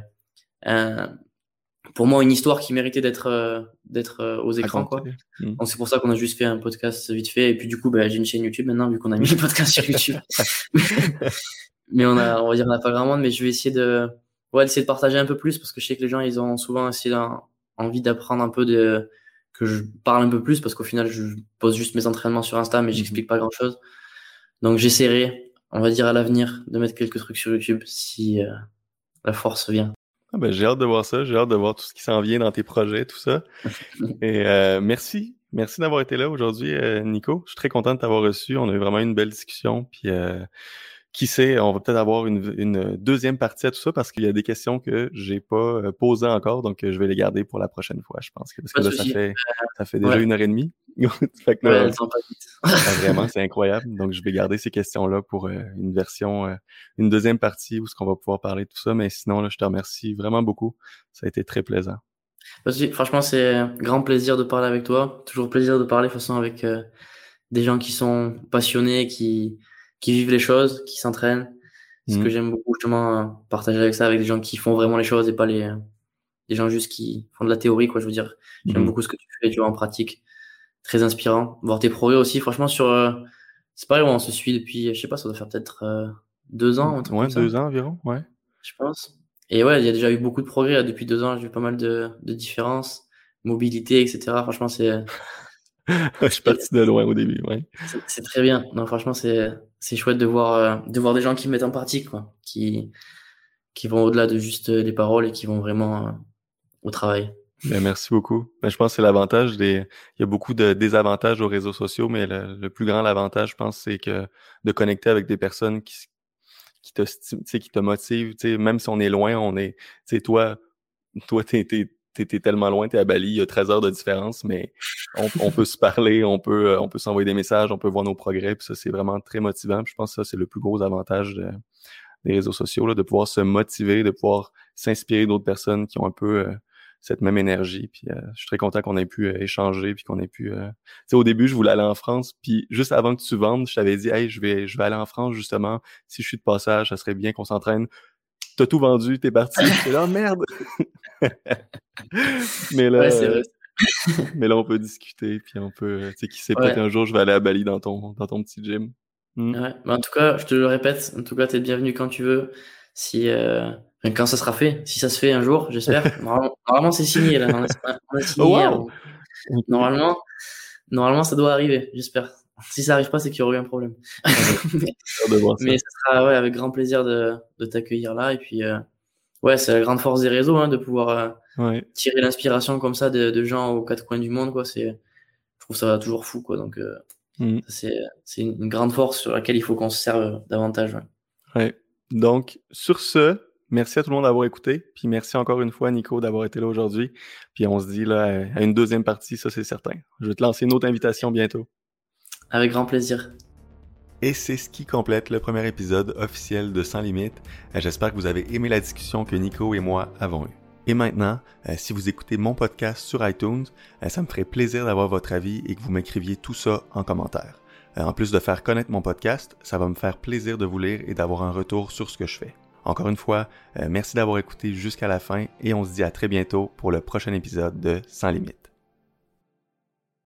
pour moi une histoire qui méritait d'être d'être aux écrans. Quoi. Hmm. Donc c'est pour ça qu'on a juste fait un podcast vite fait. Et puis du coup, bah, j'ai une chaîne YouTube maintenant vu qu'on a mis le podcast sur YouTube. mais on a, on va dire, on n'a pas grand monde. Mais je vais essayer de ouais, essayer de partager un peu plus parce que je sais que les gens, ils ont souvent aussi envie d'apprendre un peu de, que je parle un peu plus parce qu'au final, je pose juste mes entraînements sur Insta, mais mhm. j'explique pas grand chose. Donc, j'essaierai, on va dire à l'avenir, de mettre quelques trucs sur YouTube si euh, la force vient. Ah ben, j'ai hâte de voir ça, j'ai hâte de voir tout ce qui s'en vient dans tes projets, tout ça. Et euh, merci, merci d'avoir été là aujourd'hui, euh, Nico. Je suis très content de t'avoir reçu. On a eu vraiment une belle discussion. Puis qui sait, on va peut-être avoir une, deuxième partie à tout ça parce qu'il y a des questions que j'ai pas posées encore, donc je vais les garder pour la prochaine fois, je pense. parce que là, ça fait, ça fait déjà une heure et demie. fait que là, ah, vraiment, c'est incroyable. Donc, je vais garder ces questions-là pour euh, une version, euh, une deuxième partie où ce qu'on va pouvoir parler de tout ça. Mais sinon, là, je te remercie vraiment beaucoup. Ça a été très plaisant. Franchement, c'est un grand plaisir de parler avec toi. Toujours plaisir de parler de façon avec euh, des gens qui sont passionnés, qui, qui vivent les choses, qui s'entraînent. Ce que mmh. j'aime beaucoup, justement, partager avec ça, avec des gens qui font vraiment les choses et pas les, des gens juste qui font de la théorie, quoi. Je veux dire, j'aime mmh. beaucoup ce que tu fais, tu vois, en pratique très inspirant. Voir tes progrès aussi, franchement, sur. Euh, c'est pareil, on se suit depuis, je sais pas, ça doit faire peut-être euh, deux ans. Ouais, deux ans environ, ouais. Je pense. Et ouais, il y a déjà eu beaucoup de progrès depuis deux ans. J'ai eu pas mal de, de différences, mobilité, etc. Franchement, c'est. je suis parti de loin au début, ouais. C'est très bien. Non, franchement, c'est c'est chouette de voir euh, de voir des gens qui mettent en pratique, quoi, qui qui vont au-delà de juste les paroles et qui vont vraiment au travail. Ben, merci beaucoup. Ben, je pense que c'est l'avantage des. Il y a beaucoup de désavantages aux réseaux sociaux, mais le, plus grand avantage, je pense, c'est que de connecter avec des personnes qui, qui te qui te motivent. Même si on est loin, on est. Tu sais, toi, toi, t'es, t'es, tellement loin, t'es à Bali, il y a 13 heures de différence, mais on, peut se parler, on peut, euh, on peut s'envoyer des messages, on peut voir nos progrès, puis ça, c'est vraiment très motivant. je pense que ça, c'est le plus gros avantage des réseaux sociaux, là, de pouvoir se motiver, de pouvoir s'inspirer d'autres personnes qui ont un peu. Euh, cette même énergie. Puis euh, je suis très content qu'on ait pu échanger, puis qu'on ait pu. Tu sais, au début, je voulais aller en France, puis juste avant que tu vendes, je t'avais dit, hey, je vais, je vais aller en France justement. Si je suis de passage, ça serait bien qu'on s'entraîne. T'as tout vendu, t'es parti. C'est là, merde. mais là, vrai. mais là, on peut discuter, puis on peut, tu sais, qui sait pas qu'un jour je vais aller à Bali dans ton, dans ton petit gym. Hmm. Ouais. Mais en tout cas, je te le répète, en tout cas, t'es bienvenu quand tu veux. Si euh, quand ça sera fait, si ça se fait un jour, j'espère. normalement, c'est signé là. Normalement, normalement, ça doit arriver, j'espère. Si ça arrive pas, c'est qu'il y aurait eu un problème. mais, ça sera ouais, avec grand plaisir de, de t'accueillir là. Et puis, euh, ouais, c'est la grande force des réseaux, hein, de pouvoir euh, tirer l'inspiration comme ça de, de, gens aux quatre coins du monde, quoi. C'est, je trouve ça toujours fou, quoi. Donc, euh, mm. c'est, c'est une grande force sur laquelle il faut qu'on se serve davantage. Ouais. ouais. Donc, sur ce, Merci à tout le monde d'avoir écouté. Puis merci encore une fois, Nico, d'avoir été là aujourd'hui. Puis on se dit là à une deuxième partie, ça c'est certain. Je vais te lancer une autre invitation bientôt. Avec grand plaisir. Et c'est ce qui complète le premier épisode officiel de Sans Limite. Euh, j'espère que vous avez aimé la discussion que Nico et moi avons eue. Et maintenant, euh, si vous écoutez mon podcast sur iTunes, euh, ça me ferait plaisir d'avoir votre avis et que vous m'écriviez tout ça en commentaire. En plus de faire connaître mon podcast, ça va me faire plaisir de vous lire et d'avoir un retour sur ce que je fais. Encore une fois, merci d'avoir écouté jusqu'à la fin et on se dit à très bientôt pour le prochain épisode de Sans Limite.